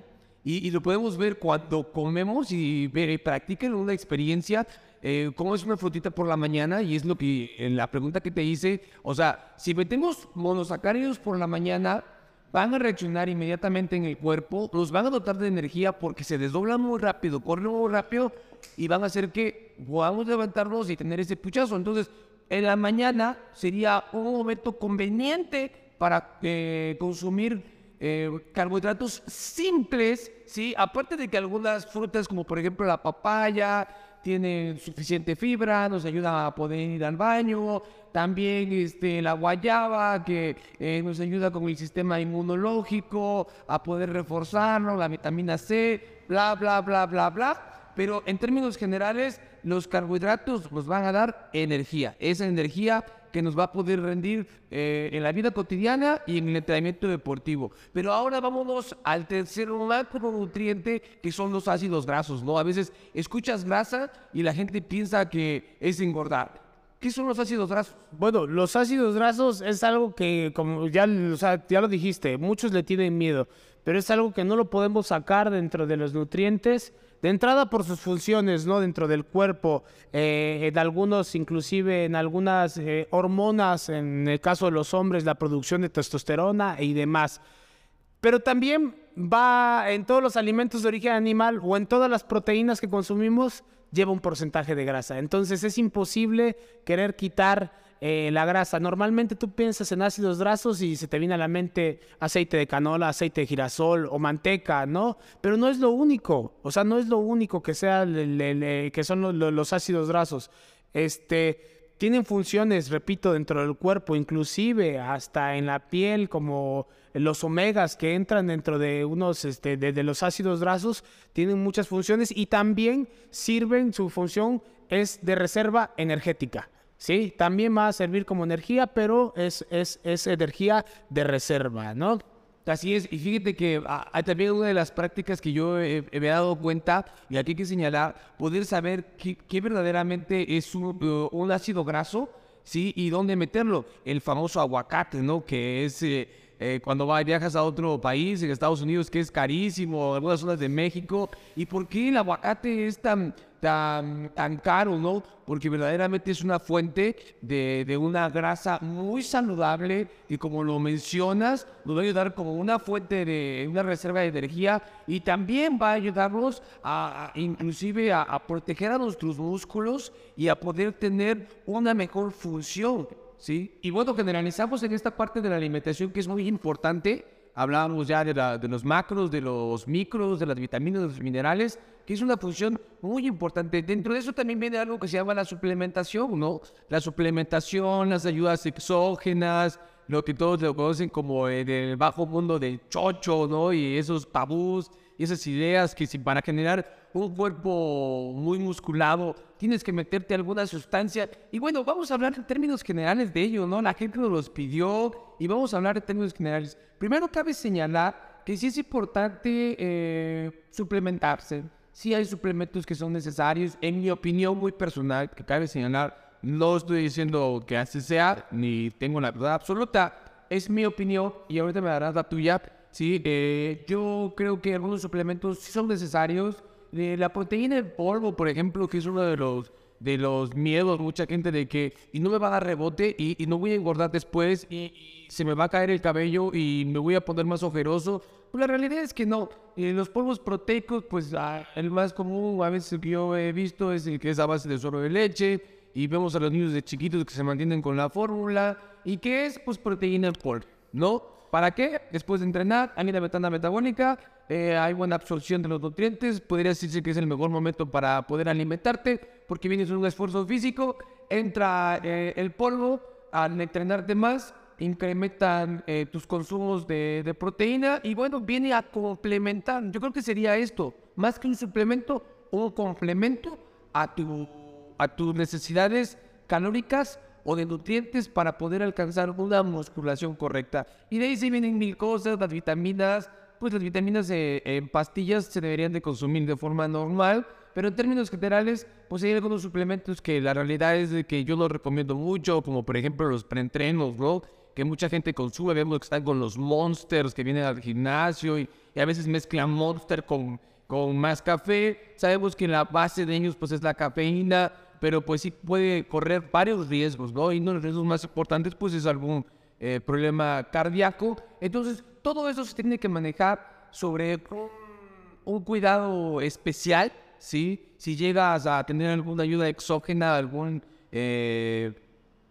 Y, lo podemos ver cuando comemos y, ver, practiquen una experiencia, eh, como es una frutita por la mañana, y es lo que, en la pregunta que te hice, o sea, si metemos monosacáridos por la mañana, van a reaccionar inmediatamente en el cuerpo, los van a dotar de energía porque se desdoblan muy rápido, corren muy rápido y van a hacer que podamos levantarnos y tener ese puchazo. Entonces, en la mañana sería un momento conveniente para eh, consumir eh, carbohidratos simples, ¿sí? Aparte de que algunas frutas, como por ejemplo la papaya, tienen suficiente fibra, nos ayuda a poder ir al baño, también este, la guayaba que eh, nos ayuda con el sistema inmunológico, a poder reforzarlo, la vitamina C, bla, bla, bla, bla, bla. Pero en términos generales, los carbohidratos nos van a dar energía, esa energía que nos va a poder rendir eh, en la vida cotidiana y en el entrenamiento deportivo. Pero ahora vámonos al tercer macronutriente que son los ácidos grasos, ¿no? A veces escuchas grasa y la gente piensa que es engordar. ¿Qué son los ácidos grasos? Bueno, los ácidos grasos es algo que, como ya, ya lo dijiste, muchos le tienen miedo, pero es algo que no lo podemos sacar dentro de los nutrientes. De entrada por sus funciones, ¿no? Dentro del cuerpo, eh, en algunos, inclusive en algunas eh, hormonas, en el caso de los hombres, la producción de testosterona y demás. Pero también va en todos los alimentos de origen animal o en todas las proteínas que consumimos, lleva un porcentaje de grasa. Entonces es imposible querer quitar eh, la grasa. Normalmente tú piensas en ácidos grasos y se te viene a la mente aceite de canola, aceite de girasol o manteca, ¿no? Pero no es lo único. O sea, no es lo único que, sea, que son los, ácidos grasos. Este tienen funciones, repito, dentro del cuerpo, inclusive hasta en la piel, como los omegas que entran dentro de unos este, los ácidos grasos, tienen muchas funciones y también sirven, su función es de reserva energética. Sí, también va a servir como energía, pero es, es, es energía de reserva, ¿no? Así es, y fíjate que ah, hay también una de las prácticas que yo me he dado cuenta, y aquí hay que señalar, poder saber qué, verdaderamente es un, un, ácido graso, ¿sí? Y dónde meterlo. El famoso aguacate, ¿no? Que es... Eh, eh, cuando vas, viajas a otro país, en Estados Unidos, que es carísimo, algunas zonas de México. ¿Y por qué el aguacate es tan, tan, tan caro, no? Porque verdaderamente es una fuente de, de, una grasa muy saludable y como lo mencionas, nos va a ayudar como una fuente de una reserva de energía y también va a ayudarnos a, inclusive a, a proteger a nuestros músculos y a poder tener una mejor función Y bueno, generalizamos en esta parte de la alimentación que es muy importante hablábamos ya de, los macros, de los micros, de las vitaminas, de los minerales, que es una función muy importante. Dentro de eso también viene algo que se llama la suplementación, ¿no? La suplementación, las ayudas exógenas, lo que todos lo conocen como eh, del bajo mundo del chocho, ¿no? Y esos tabús esas ideas que si para generar un cuerpo muy musculado tienes que meterte alguna sustancia. Y bueno, vamos a hablar en términos generales de ello, ¿no? La gente nos los pidió y vamos a hablar en términos generales. Primero cabe señalar que sí es importante eh, suplementarse. Sí hay suplementos que son necesarios, en mi opinión muy personal, que cabe señalar, no estoy diciendo que así sea, ni tengo la verdad absoluta, es mi opinión y ahorita me darás la tuya. Sí, eh, yo creo que algunos suplementos sí son necesarios. Eh, la proteína en polvo, por ejemplo, que es uno de los de los miedos, mucha gente de que y no me va a dar rebote y, y no voy a engordar después y, se me va a caer el cabello y me voy a poner más ojeroso. Pues la realidad es que no. Eh, los polvos proteicos, pues ah, el más común a veces que yo he visto es el que es a base de suero de leche y vemos a los niños de chiquitos que se mantienen con la fórmula y que es pues proteína en polvo, ¿no? ¿Para qué? Después de entrenar, hay una metana metabólica, eh, hay buena absorción de los nutrientes, podría decirse que es el mejor momento para poder alimentarte, porque vienes un esfuerzo físico, entra eh, el polvo, al entrenarte más, incrementan eh, tus consumos de, proteína y bueno, viene a complementar, yo creo que sería esto, más que un suplemento, un complemento a, a tus necesidades calóricas o de nutrientes para poder alcanzar una musculación correcta. Y de ahí se vienen mil cosas, las vitaminas, pues las vitaminas eh, en pastillas se deberían de consumir de forma normal, pero en términos generales, pues hay algunos suplementos que la realidad es de que yo los recomiendo mucho, como por ejemplo los preentrenos, ¿no? Que mucha gente consume, vemos que están con los monsters que vienen al gimnasio y, a veces mezclan monster con, con más café. Sabemos que la base de ellos pues es la cafeína, pero pues sí puede correr varios riesgos, ¿no? Y uno de los riesgos más importantes pues es algún eh, problema cardíaco. Entonces, todo eso se tiene que manejar sobre un, cuidado especial, ¿sí? Si llegas a tener alguna ayuda exógena, algún, eh,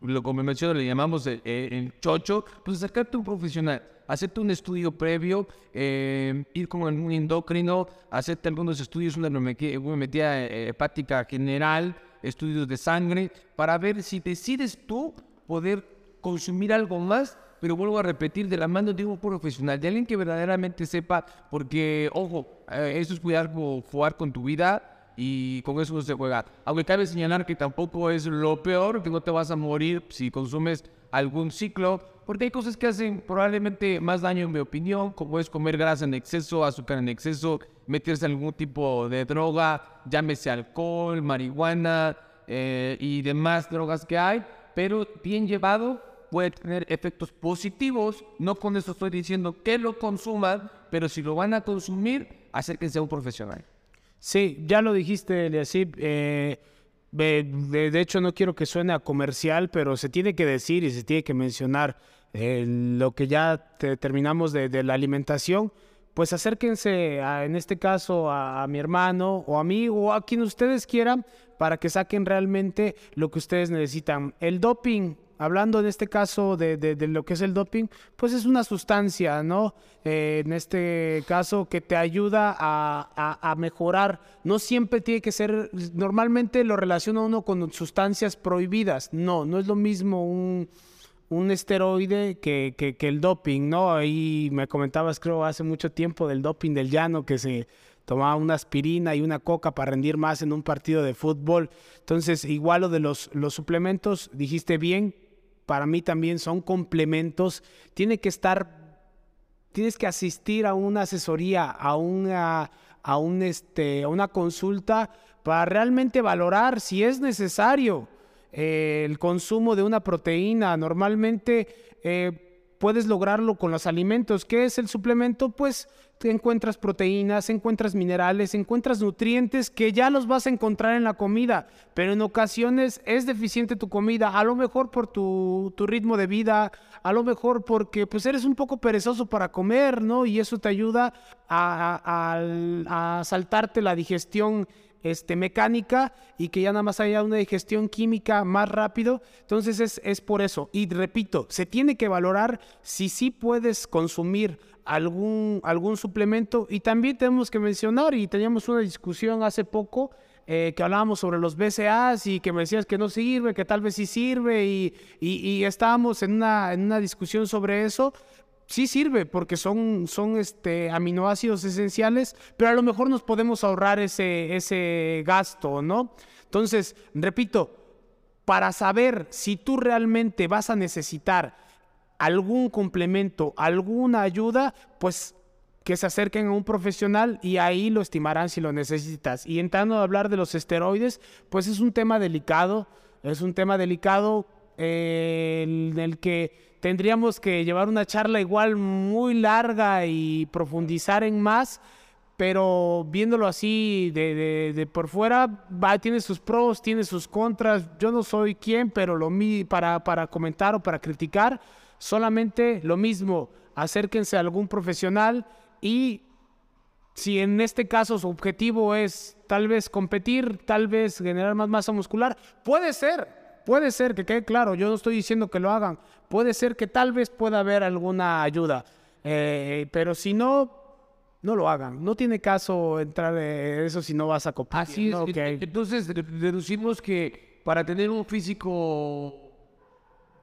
lo como menciono, le llamamos el, el chocho, pues acercarte a un profesional, hacerte un estudio previo, eh, ir con un endocrino, hacerte algunos estudios, una eh, hepática general, estudios de sangre, para ver si decides tú poder consumir algo más, pero vuelvo a repetir, de la mano de un profesional, de alguien que verdaderamente sepa, porque, ojo, eh, eso es cuidar, jugar con tu vida y con eso no se juega. Aunque cabe señalar que tampoco es lo peor, que no te vas a morir si consumes algún ciclo, porque hay cosas que hacen probablemente más daño, en mi opinión, como es comer grasa en exceso, azúcar en exceso, meterse en algún tipo de droga, llámese alcohol, marihuana eh, y demás drogas que hay, pero bien llevado puede tener efectos positivos. No con eso estoy diciendo que lo consuman, pero si lo van a consumir, acérquense a un profesional. Sí, ya lo dijiste, Eliasib. eh, de, hecho, no quiero que suene a comercial, pero se tiene que decir y se tiene que mencionar eh, lo que ya te- terminamos de, de la alimentación. Pues acérquense, a- en este caso, a, a mi hermano o a mí o a quien ustedes quieran para que saquen realmente lo que ustedes necesitan. El doping, hablando en este caso de, de- lo que es el doping, pues es una sustancia, ¿no? Eh, en este caso que te ayuda a, a- mejorar. No siempre tiene que ser, normalmente lo relaciona uno con sustancias prohibidas. No, no es lo mismo un, un esteroide que, que- que el doping, ¿no? Ahí me comentabas, creo, hace mucho tiempo del doping del llano que se tomaba una aspirina y una coca para rendir más en un partido de fútbol. Entonces, igual lo de los, los suplementos, dijiste bien, para mí también son complementos. Tiene que estar tienes que asistir a una asesoría, a una, a este, a una consulta para realmente valorar si es necesario eh, el consumo de una proteína. Normalmente eh, puedes lograrlo con los alimentos. ¿Qué es el suplemento? Pues encuentras proteínas, encuentras minerales, encuentras nutrientes que ya los vas a encontrar en la comida, pero en ocasiones es deficiente tu comida, a lo mejor por tu, ritmo de vida, a lo mejor porque pues eres un poco perezoso para comer, ¿no? Y eso te ayuda a, a saltarte la digestión este, mecánica y que ya nada más haya una digestión química más rápido. Entonces es, es por eso. Y repito, se tiene que valorar si sí puedes consumir algún, algún suplemento. Y también tenemos que mencionar, y teníamos una discusión hace poco, eh, que hablábamos sobre los BCAs y que me decías que no sirve, que tal vez sí sirve, y, y, estábamos en una, en una discusión sobre eso. Sí sirve porque son, son este, aminoácidos esenciales, pero a lo mejor nos podemos ahorrar ese, ese gasto, ¿no? Entonces, repito, para saber si tú realmente vas a necesitar algún complemento, alguna ayuda, pues que se acerquen a un profesional y ahí lo estimarán si lo necesitas. Y entrando a hablar de los esteroides, pues es un tema delicado, es un tema delicado eh, en el que tendríamos que llevar una charla igual muy larga y profundizar en más, pero viéndolo así de, por fuera, va, tiene sus pros, tiene sus contras. Yo no soy quien, pero lo para, para comentar o para criticar, solamente lo mismo, acérquense a algún profesional y si en este caso su objetivo es tal vez competir, tal vez generar más masa muscular, puede ser, puede ser que quede claro, yo no estoy diciendo que lo hagan, puede ser que tal vez pueda haber alguna ayuda, eh, pero si no, no lo hagan. No tiene caso entrar en eso si no vas a competir. Así es. Entonces deducimos que para tener un físico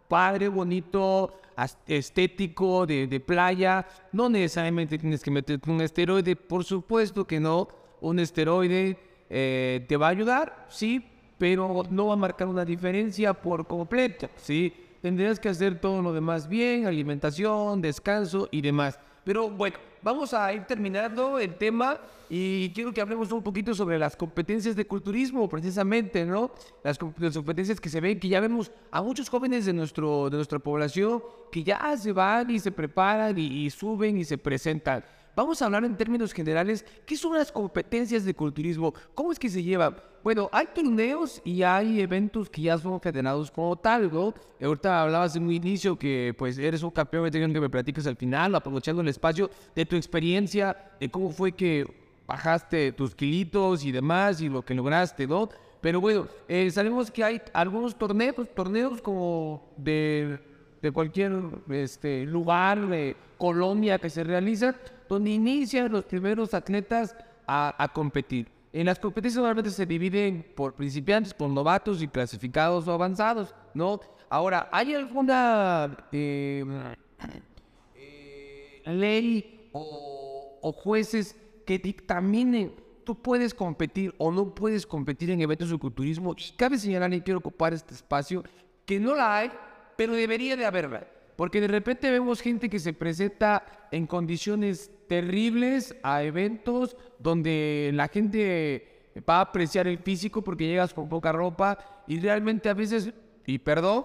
padre, bonito, estético, de, playa, no necesariamente tienes que meterte un esteroide, por supuesto que no, un esteroide eh, te va a ayudar, sí, pero no va a marcar una diferencia por completo, sí, tendrías que hacer todo lo demás bien, alimentación, descanso y demás. Pero bueno, vamos a ir terminando el tema y quiero que hablemos un poquito sobre las competencias de culturismo, precisamente, ¿no? Las, competencias que se ven, que ya vemos a muchos jóvenes de, nuestro, de nuestra población que ya se van y se preparan y suben y se presentan. Vamos a hablar en términos generales, ¿qué son las competencias de culturismo? ¿Cómo es que se llevan? Bueno, hay torneos y hay eventos que ya son federados como tal, ¿no? Ahorita hablabas en un inicio que pues eres un campeón, me que me platiques al final, aprovechando el espacio de tu experiencia, de cómo fue que bajaste tus kilitos y demás y lo que lograste, ¿no? Pero bueno, eh, sabemos que hay algunos torneos, torneos como de, de cualquier este, lugar de Colombia que se realizan, donde inician los primeros atletas a, competir. En las competencias normalmente se dividen por principiantes, por novatos y clasificados o avanzados, ¿no? Ahora, ¿hay alguna eh, ley o, o, jueces que dictaminen tú puedes competir o no puedes competir en eventos de culturismo? Cabe señalar, y quiero ocupar este espacio, que no la hay, pero debería de haberla. Porque de repente vemos gente que se presenta en condiciones terribles a eventos donde la gente va a apreciar el físico porque llegas con poca ropa y realmente a veces, y perdón,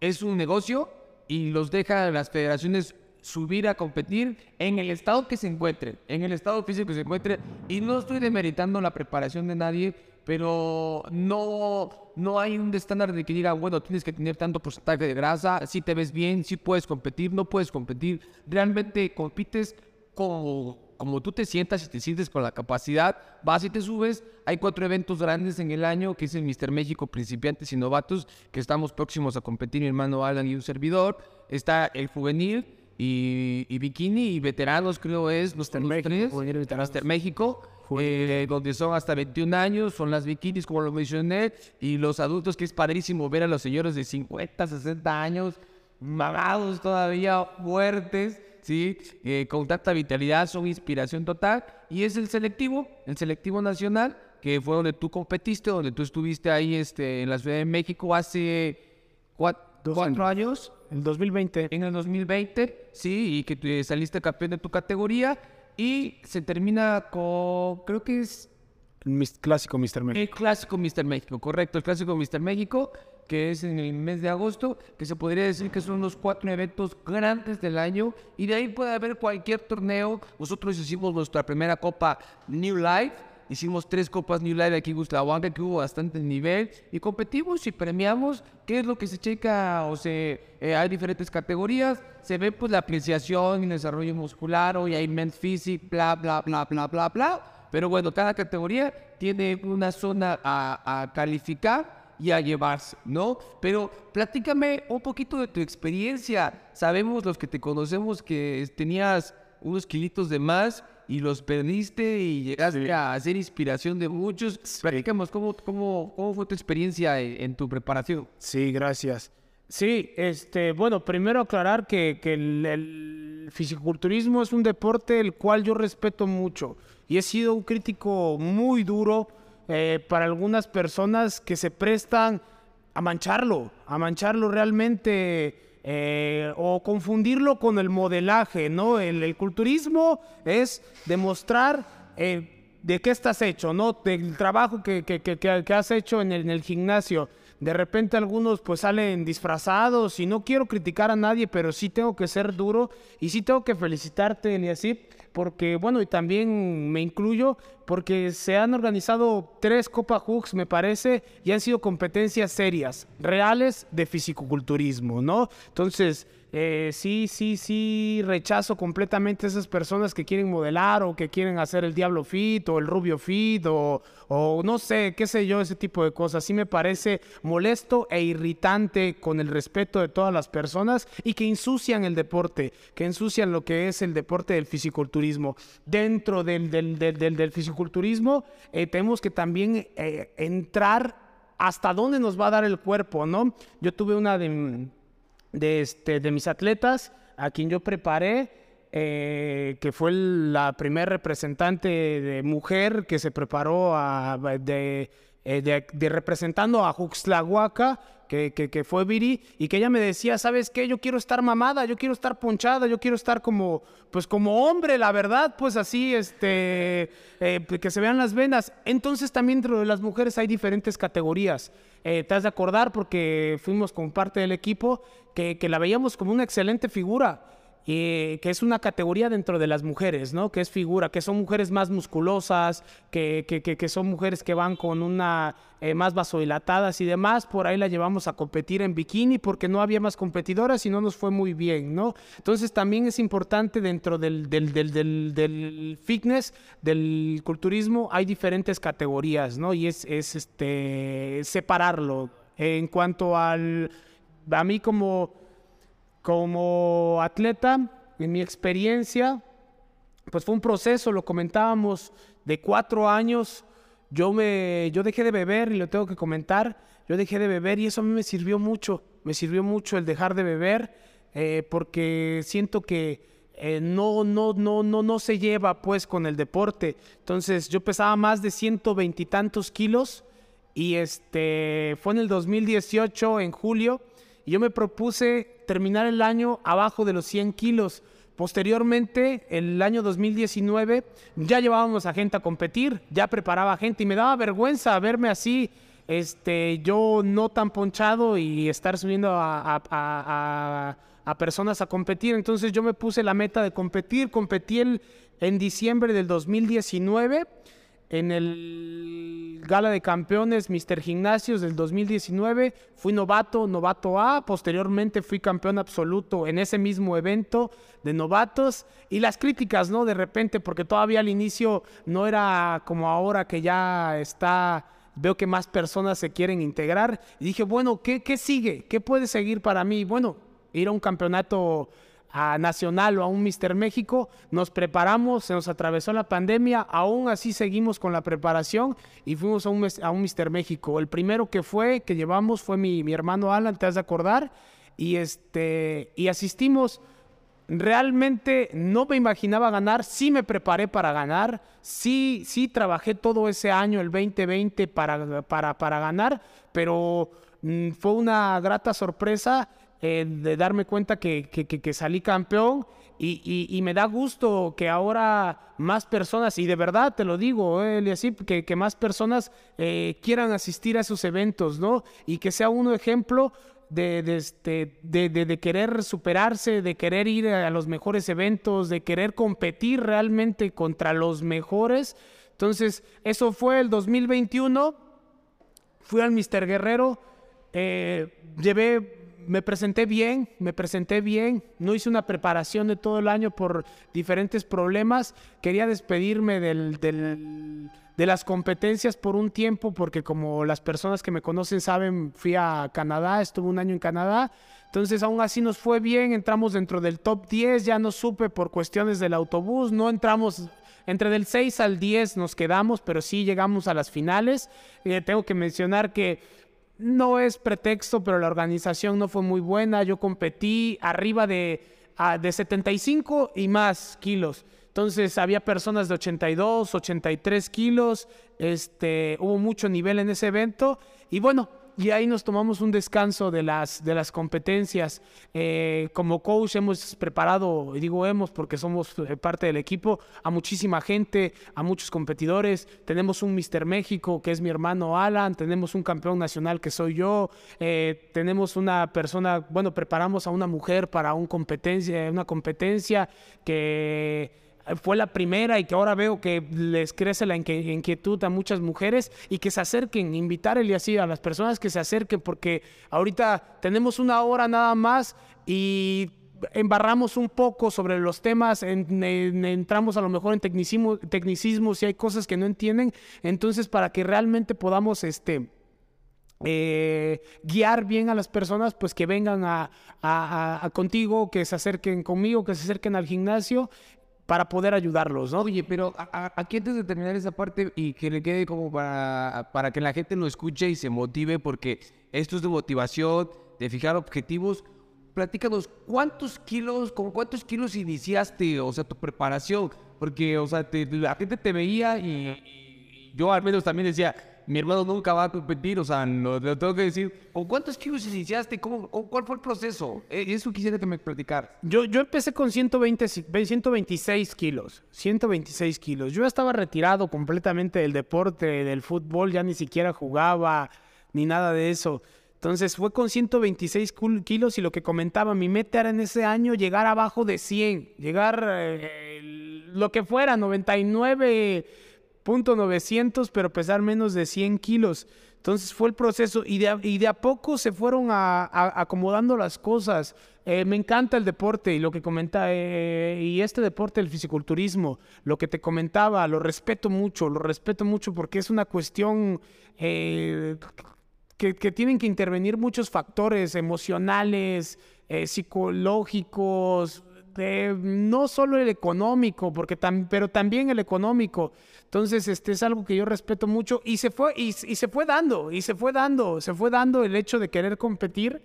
es un negocio y los deja las federaciones subir a competir en el estado que se encuentren, en el estado físico que se encuentre. Y no estoy demeritando la preparación de nadie, pero no, no hay un estándar de que diga, bueno, tienes que tener tanto porcentaje de grasa, si te ves bien, si puedes competir, no puedes competir. Realmente compites como, como tú te sientas y te sientes con la capacidad, vas y te subes. Hay cuatro eventos grandes en el año, que es el Mister México Principiantes y Novatos, que estamos próximos a competir, mi hermano Alan y un servidor. Está el Juvenil y, Bikini y Veteranos, creo es, los, México, Mister México. Eh, donde son hasta 21 años, son las bikinis como lo mencioné, y los adultos que es padrísimo ver a los señores de 50, 60 años, mamados todavía, fuertes, ¿sí? Eh, con tanta vitalidad, son inspiración total. Y es el selectivo, el selectivo nacional, que fue donde tú competiste, donde tú estuviste ahí este, en la Ciudad de México hace cuatro, cuatro años. En el 2020. En el 2020, sí, y que tú saliste campeón de tu categoría. Y se termina con, creo que es... El clásico Mr. México. El clásico Mr. México, correcto, el clásico Mr. México que es en el mes de agosto, que se podría decir que son los cuatro eventos grandes del año y de ahí puede haber cualquier torneo. Nosotros hicimos nuestra primera copa New Life, hicimos tres copas New Life aquí en Guslahuanca, que hubo bastante nivel y competimos y premiamos qué es lo que se checa o se eh, hay diferentes categorías, se ve pues la apreciación y desarrollo muscular, hoy hay men's physique, bla bla bla bla bla bla. Pero bueno, cada categoría tiene una zona a, a calificar y a llevarse, ¿no? Pero platícame un poquito de tu experiencia. Sabemos los que te conocemos que tenías unos kilitos de más y los perdiste y llegaste a ser inspiración de muchos. Platicamos, ¿cómo, cómo, cómo fue tu experiencia en, en tu preparación? Sí, gracias. Sí, este, bueno, primero aclarar que, que el, el fisiculturismo es un deporte el cual yo respeto mucho y he sido un crítico muy duro eh, para algunas personas que se prestan a mancharlo, a mancharlo realmente eh, o confundirlo con el modelaje, ¿no? El, culturismo es demostrar eh, de qué estás hecho, ¿no? Del trabajo que, que, que, que has hecho en el, gimnasio. De repente algunos pues salen disfrazados y no quiero criticar a nadie, pero sí tengo que ser duro y sí tengo que felicitarte, Eliasip, porque bueno, y también me incluyo, porque se han organizado tres Copa Hooks, me parece, y han sido competencias serias, reales de fisicoculturismo, ¿no? Entonces, eh, sí, sí, sí, rechazo completamente a esas personas que quieren modelar o que quieren hacer el Diablo Fit o el Rubio Fit o, o no sé, qué sé yo, ese tipo de cosas. Sí me parece molesto e irritante con el respeto de todas las personas y que ensucian el deporte, que ensucian lo que es el deporte del fisiculturismo. Dentro del, del, del, del, del fisiculturismo eh, tenemos que también eh, entrar hasta dónde nos va a dar el cuerpo, ¿no? Yo tuve una de este, de mis atletas, a quien yo preparé, eh, que fue la primer representante de mujer que se preparó a, de, eh, de, representando a Juxtlahuaca, que, fue Viri, y que ella me decía, ¿sabes qué? Yo quiero estar mamada, yo quiero estar ponchada, yo quiero estar como, pues como hombre, la verdad, pues así, este, eh, que se vean las venas. Entonces también dentro de las mujeres hay diferentes categorías. Eh, te has de acordar porque fuimos con parte del equipo que, que la veíamos como una excelente figura. Y que es una categoría dentro de las mujeres, ¿no? Que es figura, que son mujeres más musculosas, que, que, que son mujeres que van con una eh, más vasodilatadas y demás. Por ahí la llevamos a competir en bikini porque no había más competidoras y no nos fue muy bien, ¿no? Entonces también es importante dentro del, del, del, del, del fitness, del culturismo, hay diferentes categorías, ¿no? Y es, es este, separarlo. En cuanto al, a mí como como atleta, en mi experiencia, pues fue un proceso, lo comentábamos, de cuatro años. Yo, me, yo dejé de beber y lo tengo que comentar. Yo dejé de beber y eso a mí me sirvió mucho. Me sirvió mucho el dejar de beber eh, porque siento que eh, no, no, no, no, no se lleva pues con el deporte. Entonces yo pesaba más de ciento veintitantos kilos y este fue en el 2018, en julio y yo me propuse terminar el año abajo de los 100 kilos. Posteriormente, el año 2019, ya llevábamos a gente a competir, ya preparaba gente y me daba vergüenza verme así, este, yo no tan ponchado y estar subiendo a, a, a, a personas a competir. Entonces yo me puse la meta de competir, competí el, en diciembre del 2019 en el Gala de Campeones Mister Gimnasios del 2019. Fui novato, novato A. Posteriormente fui campeón absoluto en ese mismo evento de novatos. Y las críticas, ¿no? De repente, porque todavía al inicio no era como ahora que ya está. Veo que más personas se quieren integrar. Y dije, bueno, ¿qué, qué sigue? ¿Qué puede seguir para mí? Bueno, ir a un campeonato a Nacional o a un Mister México, nos preparamos, se nos atravesó la pandemia, aún así seguimos con la preparación y fuimos a un, a un Mister México. El primero que fue, que llevamos, fue mi, mi hermano Alan, te has de acordar, y, este, y asistimos. Realmente no me imaginaba ganar, sí me preparé para ganar, sí, sí trabajé todo ese año, el 2020, para, para, para ganar, pero mmm, fue una grata sorpresa eh, de darme cuenta que, que, que, salí campeón y, y, me da gusto que ahora más personas, y de verdad te lo digo, eh, Eliasip, que, que más personas eh, quieran asistir a esos eventos, ¿no? Y que sea uno ejemplo este, de, de, de, querer superarse, de querer ir a los mejores eventos, de querer competir realmente contra los mejores. Entonces, eso fue el 2021. Fui al Mister Guerrero, eh, llevé me presenté bien, me presenté bien, no hice una preparación de todo el año por diferentes problemas, quería despedirme de las competencias por un tiempo, porque como las personas que me conocen saben, fui a Canadá, estuve un año en Canadá, Entonces, aún así nos fue bien, entramos dentro del top 10, ya no supe por cuestiones del autobús, no entramos entre del 6 al 10 nos quedamos, pero sí llegamos a las finales. Eh, tengo que mencionar que no es pretexto, pero la organización no fue muy buena. Yo competí arriba de, de 75 y más kilos. Entonces había personas de 82, 83 kilos. Este, hubo mucho nivel en ese evento. Y bueno, y ahí nos tomamos un descanso de las, de las competencias. Eh, como coach hemos preparado, digo hemos porque somos eh, parte del equipo, a muchísima gente, a muchos competidores. Tenemos un Mister México que es mi hermano Alan, tenemos un campeón nacional que soy yo, eh, tenemos una persona, bueno, preparamos a una mujer para un competencia, una competencia que fue la primera y que ahora veo que les crece la inquietud a muchas mujeres y que se acerquen, invitarle así a las personas que se acerquen porque ahorita tenemos una hora nada más y embarramos un poco sobre los temas, entramos a lo mejor en tecnicismo, tecnicismo si hay cosas que no entienden, entonces para que realmente podamos este, eh, guiar bien a las personas, pues que vengan a, contigo, que se acerquen conmigo, que se acerquen al gimnasio para poder ayudarlos, ¿no? Oye, pero aquí antes de terminar esa parte y que le quede como para, para que la gente lo escuche y se motive, porque esto es de motivación, de fijar objetivos, platícanos, ¿cuántos kilos, con cuántos kilos iniciaste, o sea, tu preparación? Porque, o sea, la gente te veía y yo al menos también decía, mi hermano nunca va a competir, o sea, no, lo tengo que decir. ¿Con cuántos kilos iniciaste? ¿Cómo, ¿Cuál fue el proceso? Eh, eso quisiera que me platicar. Yo, yo empecé con 120, 126 kilos, 126 kilos. Yo estaba retirado completamente del deporte, del fútbol, ya ni siquiera jugaba, ni nada de eso. Entonces fue con 126 kilos y lo que comentaba, mi meta era en ese año llegar abajo de 100, llegar eh, lo que fuera, 99 punto 900, pero pesar menos de 100 kilos. Entonces fue el proceso y de, a poco se fueron a, acomodando las cosas. Eh, me encanta el deporte y lo que comenta, eh, y este deporte, el fisiculturismo, lo que te comentaba, lo respeto mucho, lo respeto mucho porque es una cuestión eh, que, que, tienen que intervenir muchos factores emocionales, psicológicos, no solo el económico, porque pero también el económico. Entonces, este es algo que yo respeto mucho y se fue, y, se fue dando, y se fue dando, se fue dando el hecho de querer competir.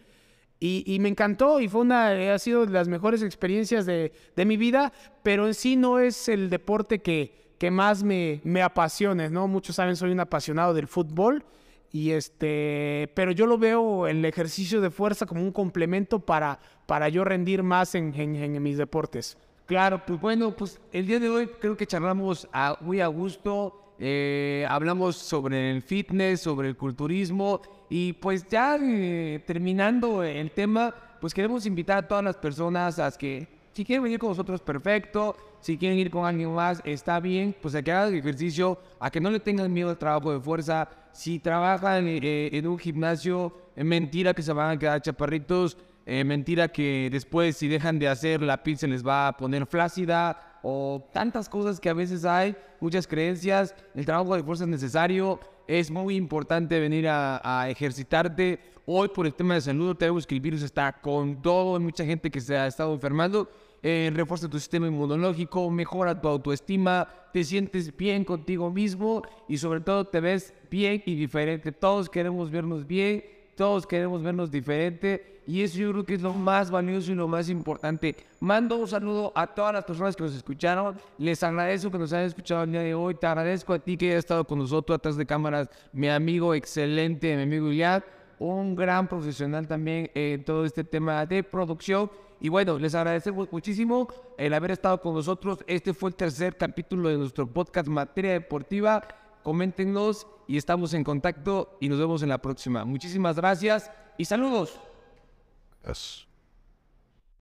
Y, me encantó y fue una, ha sido de las mejores experiencias de, mi vida, pero en sí no es el deporte que, más me, me apasione, ¿no? Muchos saben, soy un apasionado del fútbol y este, pero yo lo veo el ejercicio de fuerza como un complemento para, para yo rendir más en, mis deportes. Claro, pues bueno, pues el día de hoy creo que charlamos a, muy a gusto, eh, hablamos sobre el fitness, sobre el culturismo y pues ya eh, terminando el tema, pues queremos invitar a todas las personas a que si quieren venir con nosotros, perfecto. Si quieren ir con alguien más, está bien. Pues a que hagan ejercicio, a que no le tengan miedo al trabajo de fuerza. Si trabajan eh, en un gimnasio, es mentira que se van a quedar chaparritos. Eh, mentira que después, si dejan de hacer, la piel se les va a poner flácida. O tantas cosas que a veces hay, muchas creencias. El trabajo de fuerza es necesario. Es muy importante venir a, a ejercitarte. Hoy por el tema de salud, tenemos que el virus está con todo, hay mucha gente que se ha estado enfermando. Eh, refuerza tu sistema inmunológico, mejora tu autoestima, te sientes bien contigo mismo y sobre todo te ves bien y diferente. Todos queremos vernos bien, todos queremos vernos diferente y eso yo creo que es lo más valioso y lo más importante. Mando un saludo a todas las personas que nos escucharon. Les agradezco que nos hayan escuchado el día de hoy. Te agradezco a ti que hayas estado con nosotros atrás de cámaras, mi amigo excelente, mi amigo Iliad un gran profesional también en todo este tema de producción. Y bueno, les agradecemos muchísimo el haber estado con nosotros. Este fue el tercer capítulo de nuestro podcast Materia Deportiva. Coméntenos y estamos en contacto y nos vemos en la próxima. Muchísimas gracias y saludos.